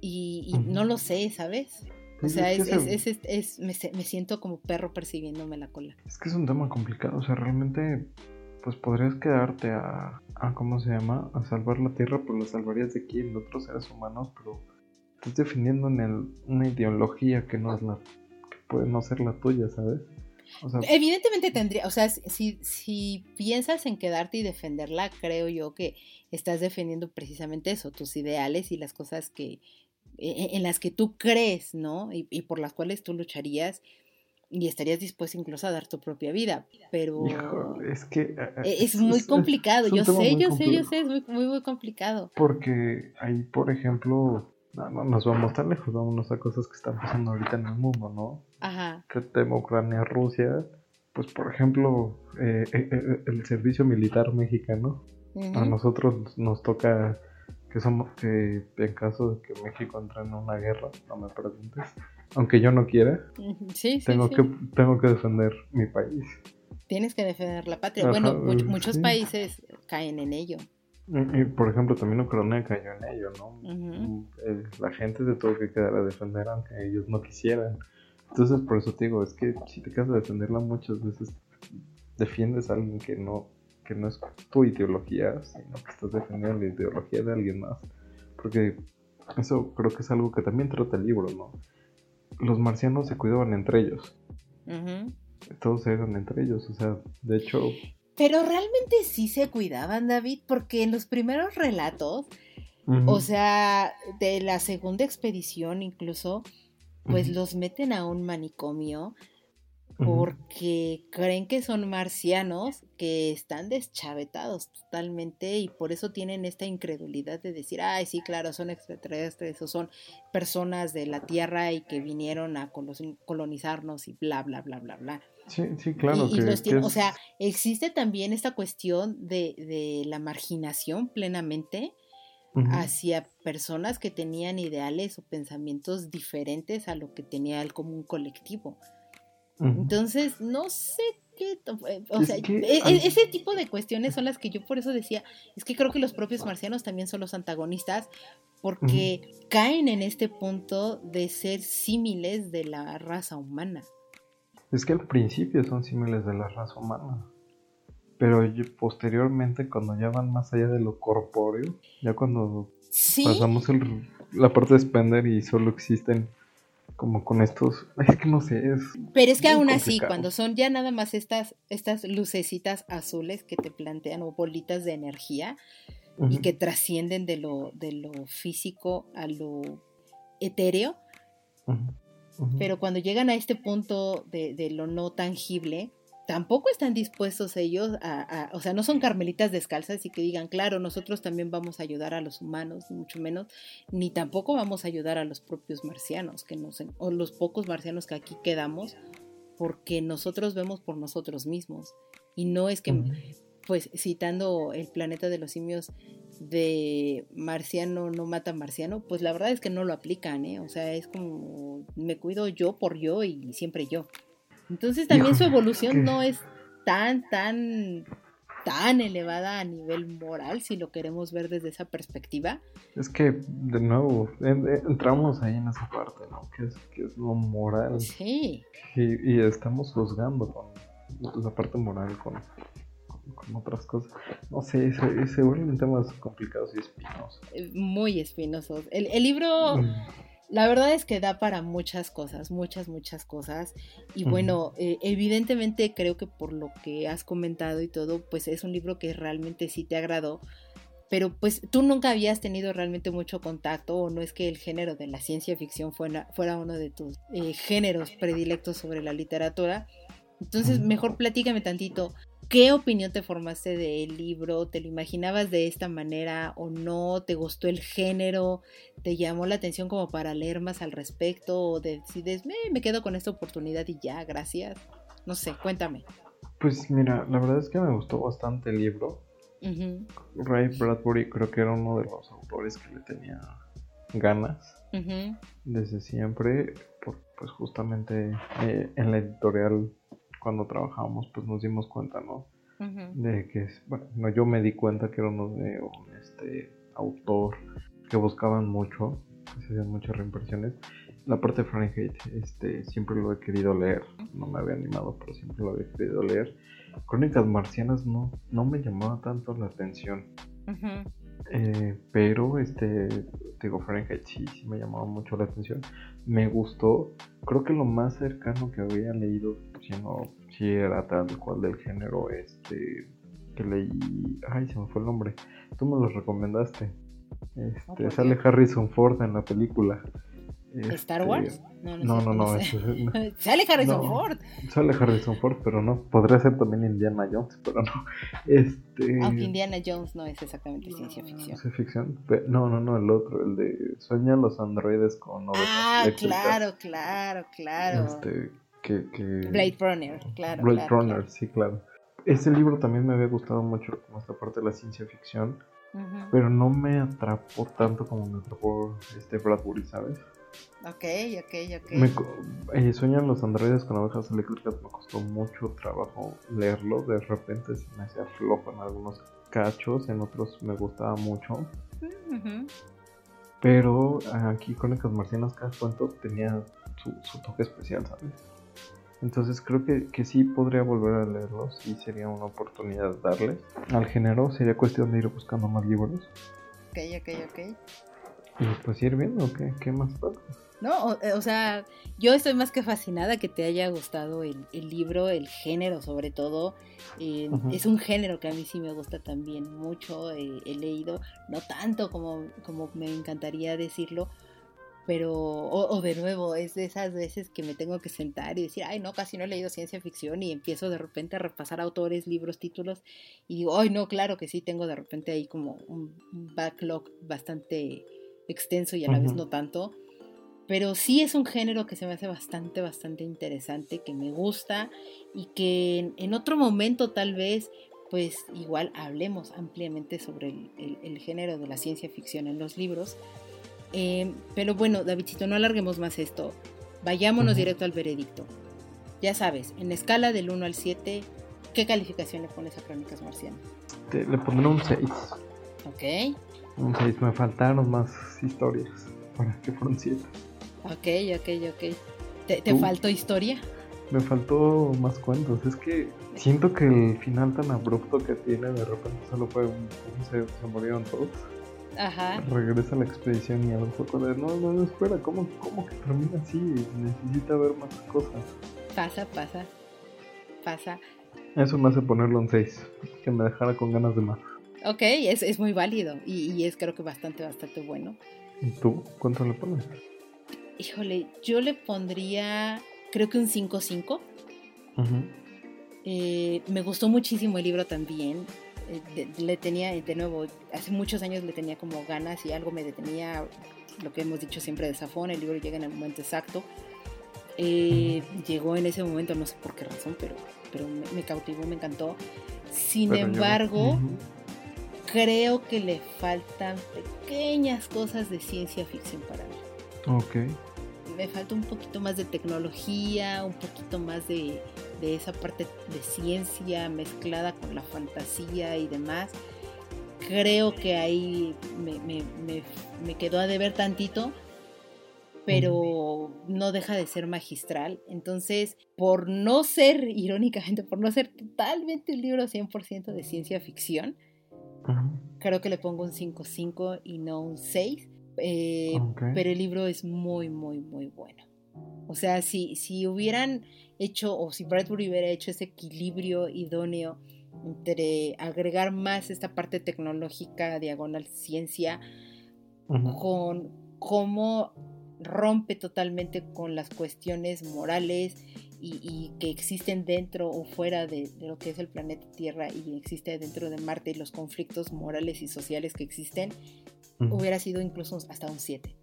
Y, no lo sé, ¿sabes? O sea, es, es, es, me, me, siento como perro percibiéndome la cola. Es que es un tema complicado, o sea, realmente pues podrías quedarte a, a, ¿cómo se llama? A salvar la Tierra, pues la salvarías de quién, de otros seres humanos, pero estás defendiendo en el, una ideología que no es la, que puede no ser la tuya, ¿sabes? Evidentemente tendría, o sea, si, si piensas en quedarte y defenderla, creo yo que estás defendiendo precisamente eso, tus ideales y las cosas que e, e, en las que tú crees, ¿no? Y, por las cuales tú lucharías y estarías dispuesto incluso a dar tu propia vida, pero es que eh, e, es, muy complicado, yo sé, yo sé, yo sé, es muy, muy, muy complicado. Porque ahí, por ejemplo, no, no nos vamos tan lejos, vámonos a cosas que están pasando ahorita en el mundo, ¿no? Ajá. Que tema Ucrania, Rusia, pues por ejemplo, eh, eh, eh, el servicio militar mexicano, a nosotros nos toca que somos, que en caso de que México entre en una guerra, no me preguntes, aunque yo no quiera, sí, tengo, Que, tengo que defender mi país. Tienes que defender la patria. bueno, muchos países caen en ello. Y, por ejemplo, también Ucrania cayó en ello, ¿no? Mm, la gente se tuvo que quedar a defender aunque ellos no quisieran. Entonces, por eso te digo, es que si te quedas a defenderla muchas veces, defiendes a alguien que no, que no es tu ideología, sino que estás defendiendo la ideología de alguien más. Porque eso creo que es algo que también trata el libro, ¿no? Los marcianos se cuidaban entre ellos. Todos eran entre ellos, o sea, de hecho pero realmente sí se cuidaban, David, porque en los primeros relatos, o sea, de la segunda expedición incluso, pues los meten a un manicomio porque creen que son marcianos que están deschavetados totalmente y por eso tienen esta incredulidad de decir, ay, sí, claro, son extraterrestres o son personas de la Tierra y que vinieron a colonizarnos y bla, bla, bla, bla, bla. Sí, sí, claro. O sea, existe también esta cuestión de, la marginación plenamente hacia personas que tenían ideales o pensamientos diferentes a lo que tenía el común colectivo. Entonces, no sé qué, eh, o sea, e, e, ese tipo de cuestiones son las que yo por eso decía, es que creo que los propios marcianos también son los antagonistas porque caen en este punto de ser símiles de la raza humana. Es que al principio son símiles de la raza humana. Pero posteriormente, cuando ya van más allá de lo corpóreo, ya cuando pasamos la parte de Spender y solo existen como con estos. Es que no sé, es. Pero es que aún así, cuando son ya nada más estas, estas lucecitas azules que te plantean o bolitas de energía y que trascienden de lo, de lo físico a lo etéreo. Pero cuando llegan a este punto de, lo no tangible, tampoco están dispuestos ellos a, o sea, no son carmelitas descalzas y que digan, claro, nosotros también vamos a ayudar a los humanos, mucho menos, ni tampoco vamos a ayudar a los propios marcianos, que nos, o los pocos marcianos que aquí quedamos, porque nosotros vemos por nosotros mismos. Y no es que, pues citando el planeta de los simios, de marciano no mata marciano, pues la verdad es que no lo aplican, ¿eh? O sea, es como me cuido yo por yo y siempre yo. Entonces también su evolución no es tan, tan, tan elevada a nivel moral, si lo queremos ver desde esa perspectiva. Es que, de nuevo, entramos ahí en esa parte, ¿no? Que es, que es lo moral. Sí. Y, y estamos juzgando con la parte moral, con con otras cosas. No sé, se, se vuelven temas complicados y espinosos. Eh, muy espinosos. El, libro, mm. la verdad es que da para muchas cosas, muchas, muchas cosas. Y bueno, eh, evidentemente creo que por lo que has comentado y todo, pues es un libro que realmente sí te agradó. Pero pues tú nunca habías tenido realmente mucho contacto o no es que el género de la ciencia ficción fuera, fuera uno de tus eh, géneros predilectos sobre la literatura. Entonces, mejor platícame tantito. ¿Qué opinión te formaste del libro? ¿Te lo imaginabas de esta manera o no? ¿Te gustó el género? ¿Te llamó la atención como para leer más al respecto? ¿O decides, me, me quedo con esta oportunidad y ya, gracias? No sé, cuéntame. Pues mira, la verdad es que me gustó bastante el libro. Ray Bradbury creo que era uno de los autores que le tenía ganas desde siempre, pues justamente eh, en la editorial cuando trabajábamos, pues nos dimos cuenta, ¿no? De que, bueno, yo me di cuenta que era uno de un este, autor que buscaban mucho, que se hacían muchas reimpresiones. la parte de Fahrenheit, este, siempre lo he querido leer. No me había animado, pero siempre lo había querido leer. Crónicas Marcianas no, no me llamaba tanto la atención. Eh, pero este digo Fahrenheit sí, sí me llamaba mucho la atención me gustó creo que lo más cercano que había leído si no si era tal cual del género este que leí ay se me fue el nombre tú me lo recomendaste este, sale Harrison Ford en la película ¿Star este, Wars? No, no, no. no, sale Harrison Ford. Sale Harrison Ford, pero no. Podría ser también Indiana Jones, pero no. Este... Aunque Indiana Jones no es exactamente ciencia ficción. ¿Es ficción? No, no, no, el otro, el de Sueñan los androides con Ah, claro, claro, claro. Este, que, que... Blade Runner, claro. Blade Runner, sí, claro. Ese libro también me había gustado mucho, como esta parte de la ciencia ficción. Pero no me atrapó tanto como me atrapó este Bradbury, ¿sabes? Ok, ok, ok. Me, eh, Sueñan los androides con abejas eléctricas me costó mucho trabajo leerlo. De repente se me hacía flojo en algunos cachos, en otros me gustaba mucho. Pero aquí con Crónicas Marcianas cada cuento tenía su, toque especial, ¿sabes? Entonces creo que, que, sí podría volver a leerlos y sería una oportunidad darle al género. Sería cuestión de ir buscando más libros. Ok, ok, ok. Y pues ir viendo qué, qué más pasa. No, eh, o, sea, yo estoy más que fascinada que te haya gustado el, libro, el género sobre todo. Eh, es un género que a mí sí me gusta también mucho, eh, he leído, no tanto como, como me encantaría decirlo, pero, o, de nuevo, es de esas veces que me tengo que sentar y decir, ay, no, casi no he leído ciencia ficción y empiezo de repente a repasar autores, libros, títulos y digo, ay, no, claro que sí, tengo de repente ahí como un backlog bastante extenso y a la vez no tanto. Pero sí es un género que se me hace bastante, bastante interesante, que me gusta y que en, otro momento tal vez, pues igual hablemos ampliamente sobre el, género de la ciencia ficción en los libros. Eh, pero bueno, Davidcito, no alarguemos más esto. Vayámonos directo al veredicto. Ya sabes, en escala del 1 al 7, ¿qué calificación le pones a Crónicas Marcianas? le pondré un 6. Ok. Un 6, me faltaron más historias para que fueron 7. Ok, ok, ok. ¿Te, faltó historia? Me faltó más cuentos. Es que siento que el final tan abrupto que tiene, de repente solo fue un. se, se murieron todos. Ajá. Regresa a la expedición y a lo poco de. No, no, no, espera, ¿cómo, ¿cómo que termina así? Necesita ver más cosas. Pasa, pasa. Pasa. Eso me hace ponerlo en 6. Que me dejara con ganas de más. Ok, es, es muy válido. Y, y es creo que bastante, bastante bueno. ¿Y tú? ¿Cuánto le pones? híjole, yo le pondría, creo que un 5-5. Eh, me gustó muchísimo el libro también. Eh, le tenía, de nuevo, hace muchos años le tenía como ganas y algo me detenía, lo que hemos dicho siempre de Safón, el libro llega en el momento exacto. Eh, llegó en ese momento, no sé por qué razón, pero, pero me, cautivó, me encantó. Sin embargo, creo que le faltan pequeñas cosas de ciencia ficción para mí. Ok. Me falta un poquito más de tecnología, un poquito más de, esa parte de ciencia mezclada con la fantasía y demás. Creo que ahí me, quedó a deber tantito, pero no deja de ser magistral. Entonces, por no ser, irónicamente, por no ser totalmente un libro 100% de ciencia ficción, creo que le pongo un 5-5 y no un 6 eh, pero el libro es muy, muy, muy bueno. O sea, si, si hubieran hecho, o si Bradbury hubiera hecho ese equilibrio idóneo entre agregar más esta parte tecnológica, diagonal ciencia, con cómo rompe totalmente con las cuestiones morales y, que existen dentro o fuera de, de, lo que es el planeta Tierra y existe dentro de Marte y los conflictos morales y sociales que existen, hubiera sido incluso hasta un 7.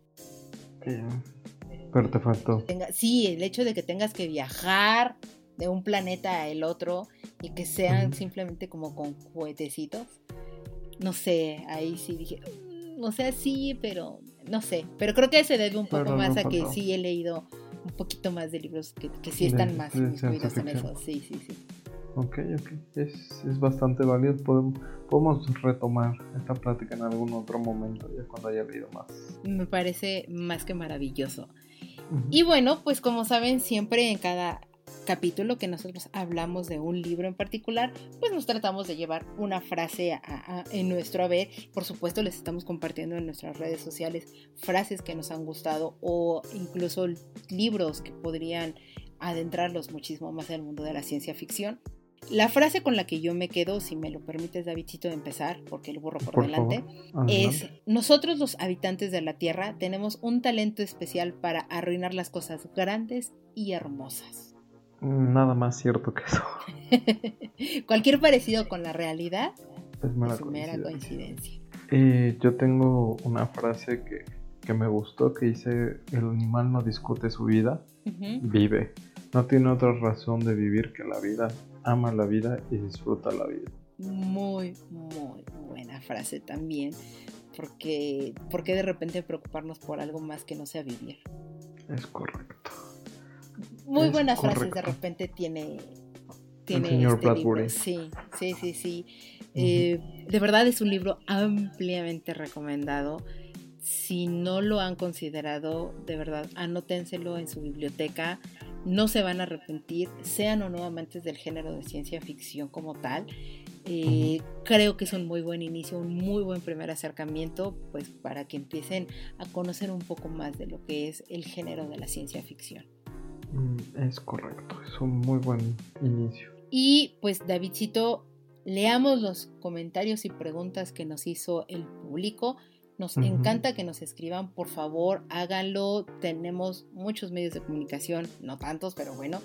Pero te faltó. sí, el hecho de que tengas que viajar de un planeta al otro y que sean simplemente como con juguetecitos. No sé, ahí sí dije, mm, o sea, sí, pero no sé. Pero creo que se debe un poco más a que sí he leído un poquito más de libros que, que sí están más incluidos en eso. Sí, sí, sí. Ok, ok. Es, es bastante válido. Podemos, podemos retomar esta plática en algún otro momento, ya cuando haya leído más. Me parece más que maravilloso. Y bueno, pues como saben, siempre en cada capítulo que nosotros hablamos de un libro en particular, pues nos tratamos de llevar una frase en nuestro haber. Por supuesto, les estamos compartiendo en nuestras redes sociales frases que nos han gustado o incluso libros que podrían adentrarlos muchísimo más en el mundo de la ciencia ficción. La frase con la que yo me quedo, si me lo permites, Davidcito, de empezar, porque lo borro por, delante, es: Nosotros, los habitantes de la Tierra, tenemos un talento especial para arruinar las cosas grandes y hermosas. Nada más cierto que eso. Cualquier parecido con la realidad es mera, coincidencia. Yo tengo una frase que, me gustó que dice: El animal no discute su vida, vive. No tiene otra razón de vivir que la vida ama la vida y disfruta la vida. Muy, muy buena frase también, porque, porque de repente preocuparnos por algo más que no sea vivir. Es correcto. Muy buenas frases de repente tiene, tiene el señor este Bradbury. Sí, sí, sí, sí. Eh, de verdad es un libro ampliamente recomendado. Si no lo han considerado, de verdad, anótenselo en su biblioteca no se van a arrepentir, sean o no amantes del género de ciencia ficción como tal. Eh, creo que es un muy buen inicio, un muy buen primer acercamiento, pues para que empiecen a conocer un poco más de lo que es el género de la ciencia ficción. Mm, es correcto, es un muy buen inicio. Y pues Davidcito, leamos los comentarios y preguntas que nos hizo el público. Nos encanta que nos escriban, por favor, háganlo. Tenemos muchos medios de comunicación, no tantos, pero bueno,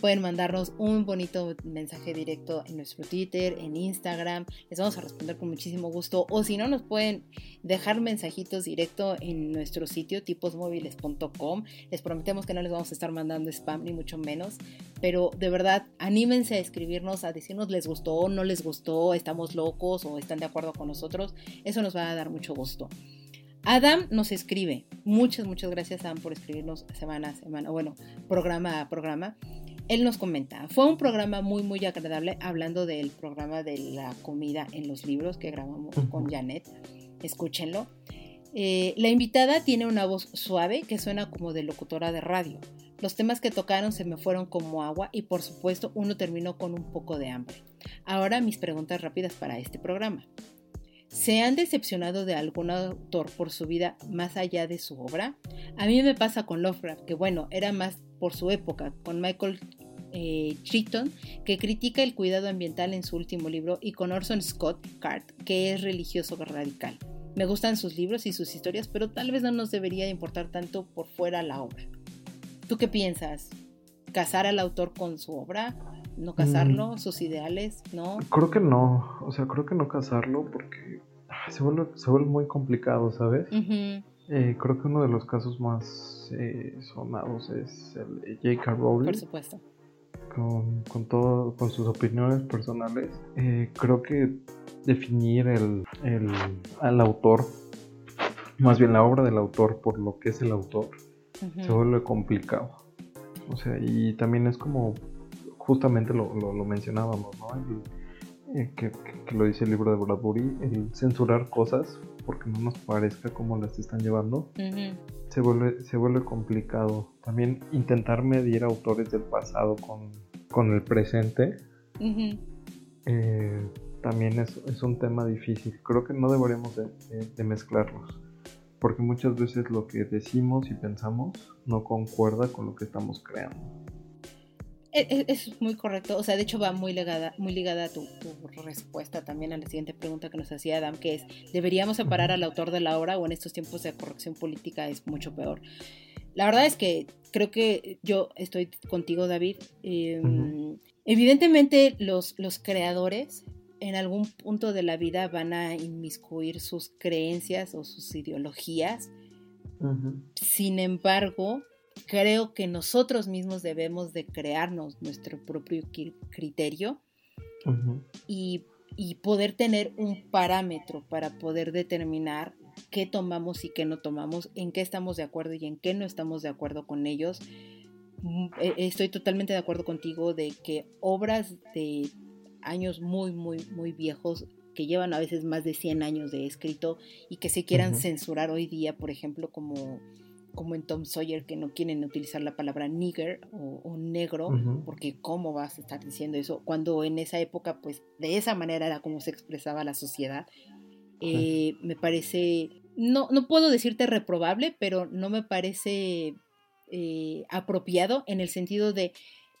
pueden mandarnos un bonito mensaje directo en nuestro Twitter, en Instagram. Les vamos a responder con muchísimo gusto. O si no, nos pueden dejar mensajitos directo en nuestro sitio tiposmóviles.com. Les prometemos que no les vamos a estar mandando spam ni mucho menos. Pero de verdad, anímense a escribirnos, a decirnos les gustó, no les gustó, estamos locos o están de acuerdo con nosotros. Eso nos va a dar mucho gusto. Adam nos escribe. Muchas, muchas gracias, Adam, por escribirnos semana a semana, bueno, programa a programa. Él nos comenta, fue un programa muy, muy agradable hablando del programa de la comida en los libros que grabamos con Janet. Escúchenlo. Eh, la invitada tiene una voz suave que suena como de locutora de radio. Los temas que tocaron se me fueron como agua y por supuesto uno terminó con un poco de hambre. Ahora mis preguntas rápidas para este programa. ¿Se han decepcionado de algún autor por su vida más allá de su obra? A mí me pasa con Lovecraft, que bueno, era más por su época, con Michael eh, que critica el cuidado ambiental en su último libro, y con Orson Scott Card, que es religioso radical. Me gustan sus libros y sus historias, pero tal vez no nos debería importar tanto por fuera la obra. ¿Tú qué piensas? ¿Casar al autor con su obra? ¿No casarlo? Mm. ¿Sus ideales? ¿No? Creo que no. O sea, creo que no casarlo porque ah, se vuelve, se vuelve muy complicado, ¿sabes? Eh, creo que uno de los casos más eh, sonados es el de J.K. Rowling. Por supuesto. Con, con, todo, con sus opiniones personales. Eh, creo que definir el, el, al autor, más bien la obra del autor por lo que es el autor, se vuelve complicado. O sea, y también es como, justamente lo, lo, mencionábamos, ¿no? Eh, que, lo dice el libro de Bradbury, el censurar cosas porque no nos parezca como las están llevando, se, vuelve, se vuelve complicado. También intentar medir autores del pasado con, con el presente. Eh, también es, es, un tema difícil. Creo que no deberíamos de, de mezclarlos porque muchas veces lo que decimos y pensamos no concuerda con lo que estamos creando. E, e, es, muy correcto, o sea, de hecho va muy ligada, muy ligada a tu, respuesta también a la siguiente pregunta que nos hacía Adam, que es, ¿deberíamos separar al autor de la obra o en estos tiempos de corrección política es mucho peor? La verdad es que creo que yo estoy contigo, David. Em, evidentemente los, los creadores en algún punto de la vida van a inmiscuir sus creencias o sus ideologías. Sin embargo, creo que nosotros mismos debemos de crearnos nuestro propio criterio y, y, poder tener un parámetro para poder determinar qué tomamos y qué no tomamos, en qué estamos de acuerdo y en qué no estamos de acuerdo con ellos. Mm, e, estoy totalmente de acuerdo contigo de que obras de años muy, muy, muy viejos que llevan a veces más de 100 años de escrito y que se quieran censurar hoy día, por ejemplo, como como en Tom Sawyer, que no quieren utilizar la palabra nigger o, negro, porque ¿cómo vas a estar diciendo eso? Cuando en esa época, pues de esa manera era como se expresaba la sociedad. Eh, me parece, no, no puedo decirte reprobable, pero no me parece eh, apropiado en el sentido de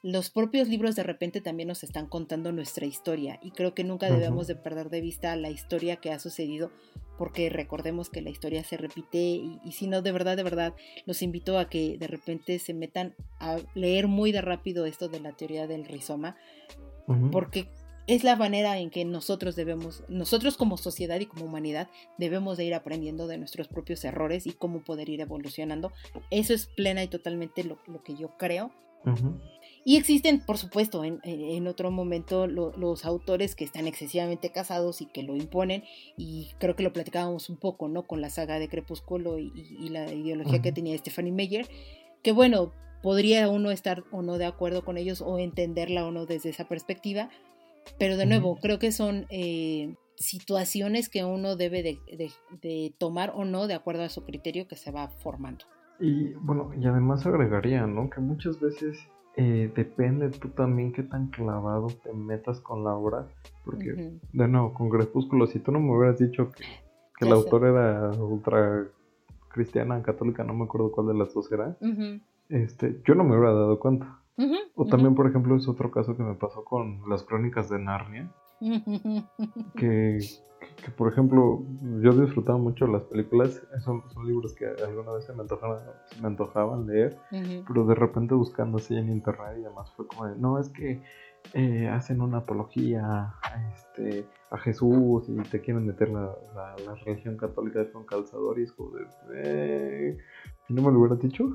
los propios libros de repente también nos están contando nuestra historia y creo que nunca debemos de perder de vista la historia que ha sucedido porque recordemos que la historia se repite y, si no, de verdad, de verdad, los invito a que de repente se metan a leer muy de rápido esto de la teoría del rizoma porque es la manera en que nosotros debemos, nosotros como sociedad y como humanidad, debemos de ir aprendiendo de nuestros propios errores y cómo poder ir evolucionando. Eso es plena y totalmente lo, que yo creo. Y existen, por supuesto, en, otro momento los autores que están excesivamente casados y que lo imponen, y creo que lo platicábamos un poco, ¿no? Con la saga de Crepúsculo y, la ideología que tenía Stephanie Meyer, que bueno, podría uno estar o no de acuerdo con ellos o entenderla o no desde esa perspectiva, pero de nuevo, creo que son eh, situaciones que uno debe de tomar o no de acuerdo a su criterio que se va formando. Y bueno, y además agregaría, ¿no? Que muchas veces eh, depende tú también qué tan clavado te metas con la obra. Porque, de nuevo, con Crepúsculo, si tú no me hubieras dicho que, que el autor era ultra cristiana, católica, no me acuerdo cuál de las dos era, este, yo no me hubiera dado cuenta. o también, por ejemplo, es otro caso que me pasó con las crónicas de Narnia. que, que, por ejemplo, yo disfrutaba mucho las películas, son, son libros que alguna vez se me antojaban, me antojaban leer, pero de repente buscando así en internet y demás fue como de, no, es que eh, hacen una apología a, este, a Jesús y te quieren meter la, la, religión católica con calzador y es como de, eh, si no me lo hubiera dicho,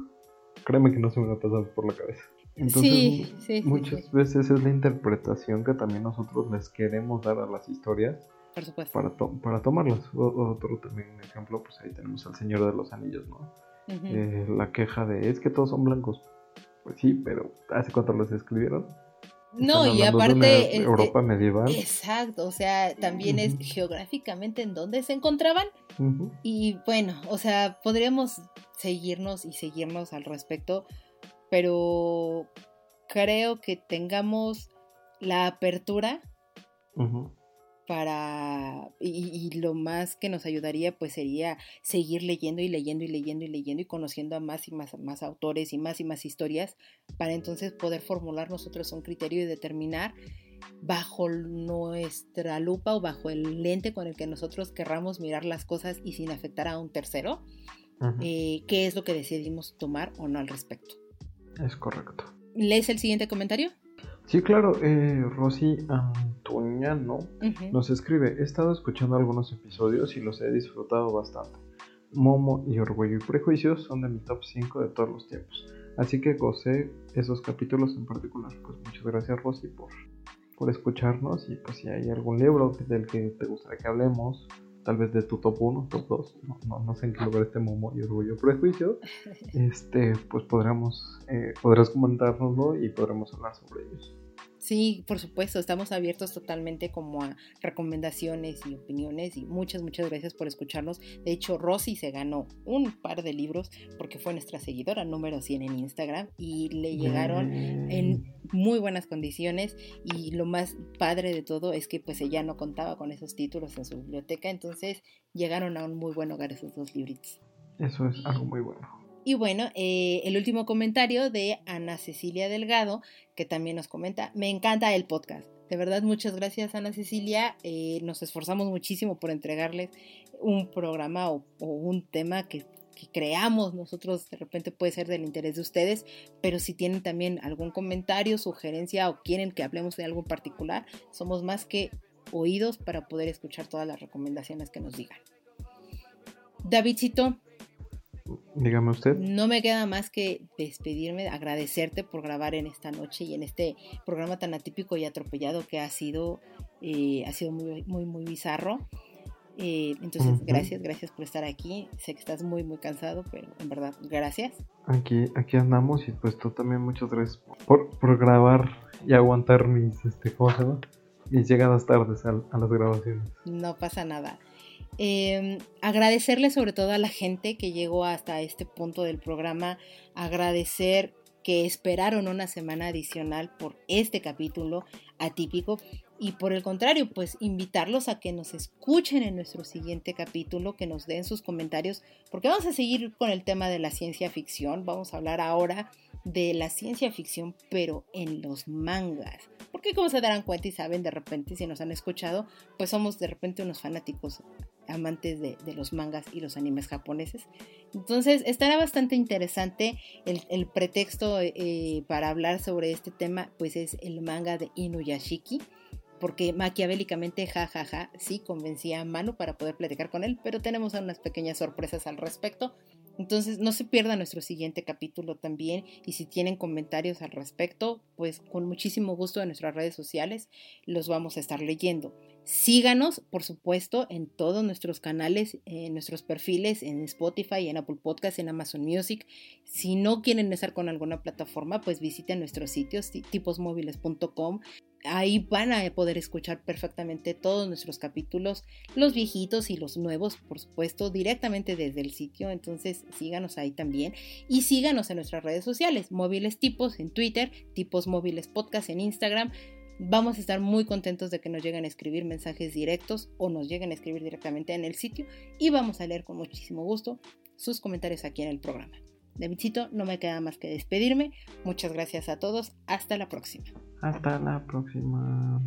créeme que no se me hubiera pasado por la cabeza. Entonces, muchas veces es la interpretación que también nosotros les queremos dar a las historias para, para tomarlas. otro también ejemplo, pues ahí tenemos al Señor de los Anillos, ¿no? Eh, la queja de es que todos son blancos. Pues sí, pero ¿hace cuánto los escribieron? No, y aparte... Este, Europa medieval. Exacto, o sea, también es geográficamente en dónde se encontraban. Y bueno, o sea, podríamos seguirnos y seguirnos al respecto, pero creo que tengamos la apertura para y, lo más que nos ayudaría pues sería seguir leyendo y leyendo y leyendo y leyendo y conociendo a más y más, más autores y más y más historias para entonces poder formular nosotros un criterio y determinar bajo nuestra lupa o bajo el lente con el que nosotros querramos mirar las cosas y sin afectar a un tercero eh, qué es lo que decidimos tomar o no al respecto. Es correcto. ¿Lees el siguiente comentario? Sí, claro, eh, Rosy Antoñano nos escribe, he estado escuchando algunos episodios y los he disfrutado bastante. Momo y Orgullo y Prejuicios son de mi top 5 de todos los tiempos. Así que gocé esos capítulos en particular. Pues muchas gracias Rosy por, por escucharnos y pues si hay algún libro del que te gustaría que hablemos, tal vez de tu top 1, top 2, no, no, sé en qué lugar este Momo y Orgullo Prejuicio, este, pues podremos, eh, podrás comentárnoslo y podremos hablar sobre ellos. Sí, por supuesto, estamos abiertos totalmente como a recomendaciones y opiniones y muchas, muchas gracias por escucharnos. De hecho, Rosy se ganó un par de libros porque fue nuestra seguidora número 100 en Instagram y le llegaron en muy buenas condiciones y lo más padre de todo es que pues ella no contaba con esos títulos en su biblioteca, entonces llegaron a un muy buen hogar esos dos libritos. Eso es algo muy bueno. Y bueno, eh, el último comentario de Ana Cecilia Delgado, que también nos comenta, me encanta el podcast. De verdad, muchas gracias Ana Cecilia. Eh, nos esforzamos muchísimo por entregarles un programa o, un tema que, que, creamos nosotros de repente puede ser del interés de ustedes, pero si tienen también algún comentario, sugerencia o quieren que hablemos de algo en particular, somos más que oídos para poder escuchar todas las recomendaciones que nos digan. Davidcito, Dígame usted. No me queda más que despedirme, agradecerte por grabar en esta noche y en este programa tan atípico y atropellado que ha sido, eh, ha sido muy, muy, muy bizarro. Eh, entonces, gracias, gracias por estar aquí. Sé que estás muy, muy cansado, pero en verdad, gracias. Aquí, aquí andamos y pues tú también muchas gracias por, por grabar y aguantar mis, este, ¿cómo Mis llegadas tardes a, a las grabaciones. No pasa nada. Em, agradecerle sobre todo a la gente que llegó hasta este punto del programa, agradecer que esperaron una semana adicional por este capítulo atípico y por el contrario, pues invitarlos a que nos escuchen en nuestro siguiente capítulo, que nos den sus comentarios, porque vamos a seguir con el tema de la ciencia ficción, vamos a hablar ahora de la ciencia ficción, pero en los mangas. Porque como se darán cuenta y saben de repente, si nos han escuchado, pues somos de repente unos fanáticos amantes de, los mangas y los animes japoneses. Entonces estará bastante interesante el, pretexto eh, para hablar sobre este tema, pues es el manga de Inuyashiki porque maquiavélicamente, jajaja, ja, ja, sí convencía a Manu para poder platicar con él, pero tenemos unas pequeñas sorpresas al respecto. Entonces, no se pierda nuestro siguiente capítulo también y si tienen comentarios al respecto, pues con muchísimo gusto en nuestras redes sociales los vamos a estar leyendo. Síganos, por supuesto, en todos nuestros canales, en nuestros perfiles, en Spotify, en Apple Podcasts, en Amazon Music. Si no quieren estar con alguna plataforma, pues visiten nuestros sitios tiposmóviles.com. Ahí van a poder escuchar perfectamente todos nuestros capítulos, los viejitos y los nuevos, por supuesto, directamente desde el sitio. Entonces síganos ahí también. Y síganos en nuestras redes sociales, móviles tipos en Twitter, tipos móviles podcast en Instagram. Vamos a estar muy contentos de que nos lleguen a escribir mensajes directos o nos lleguen a escribir directamente en el sitio y vamos a leer con muchísimo gusto sus comentarios aquí en el programa. Davidcito, no me queda más que despedirme. Muchas gracias a todos. Hasta la próxima. Hasta la próxima.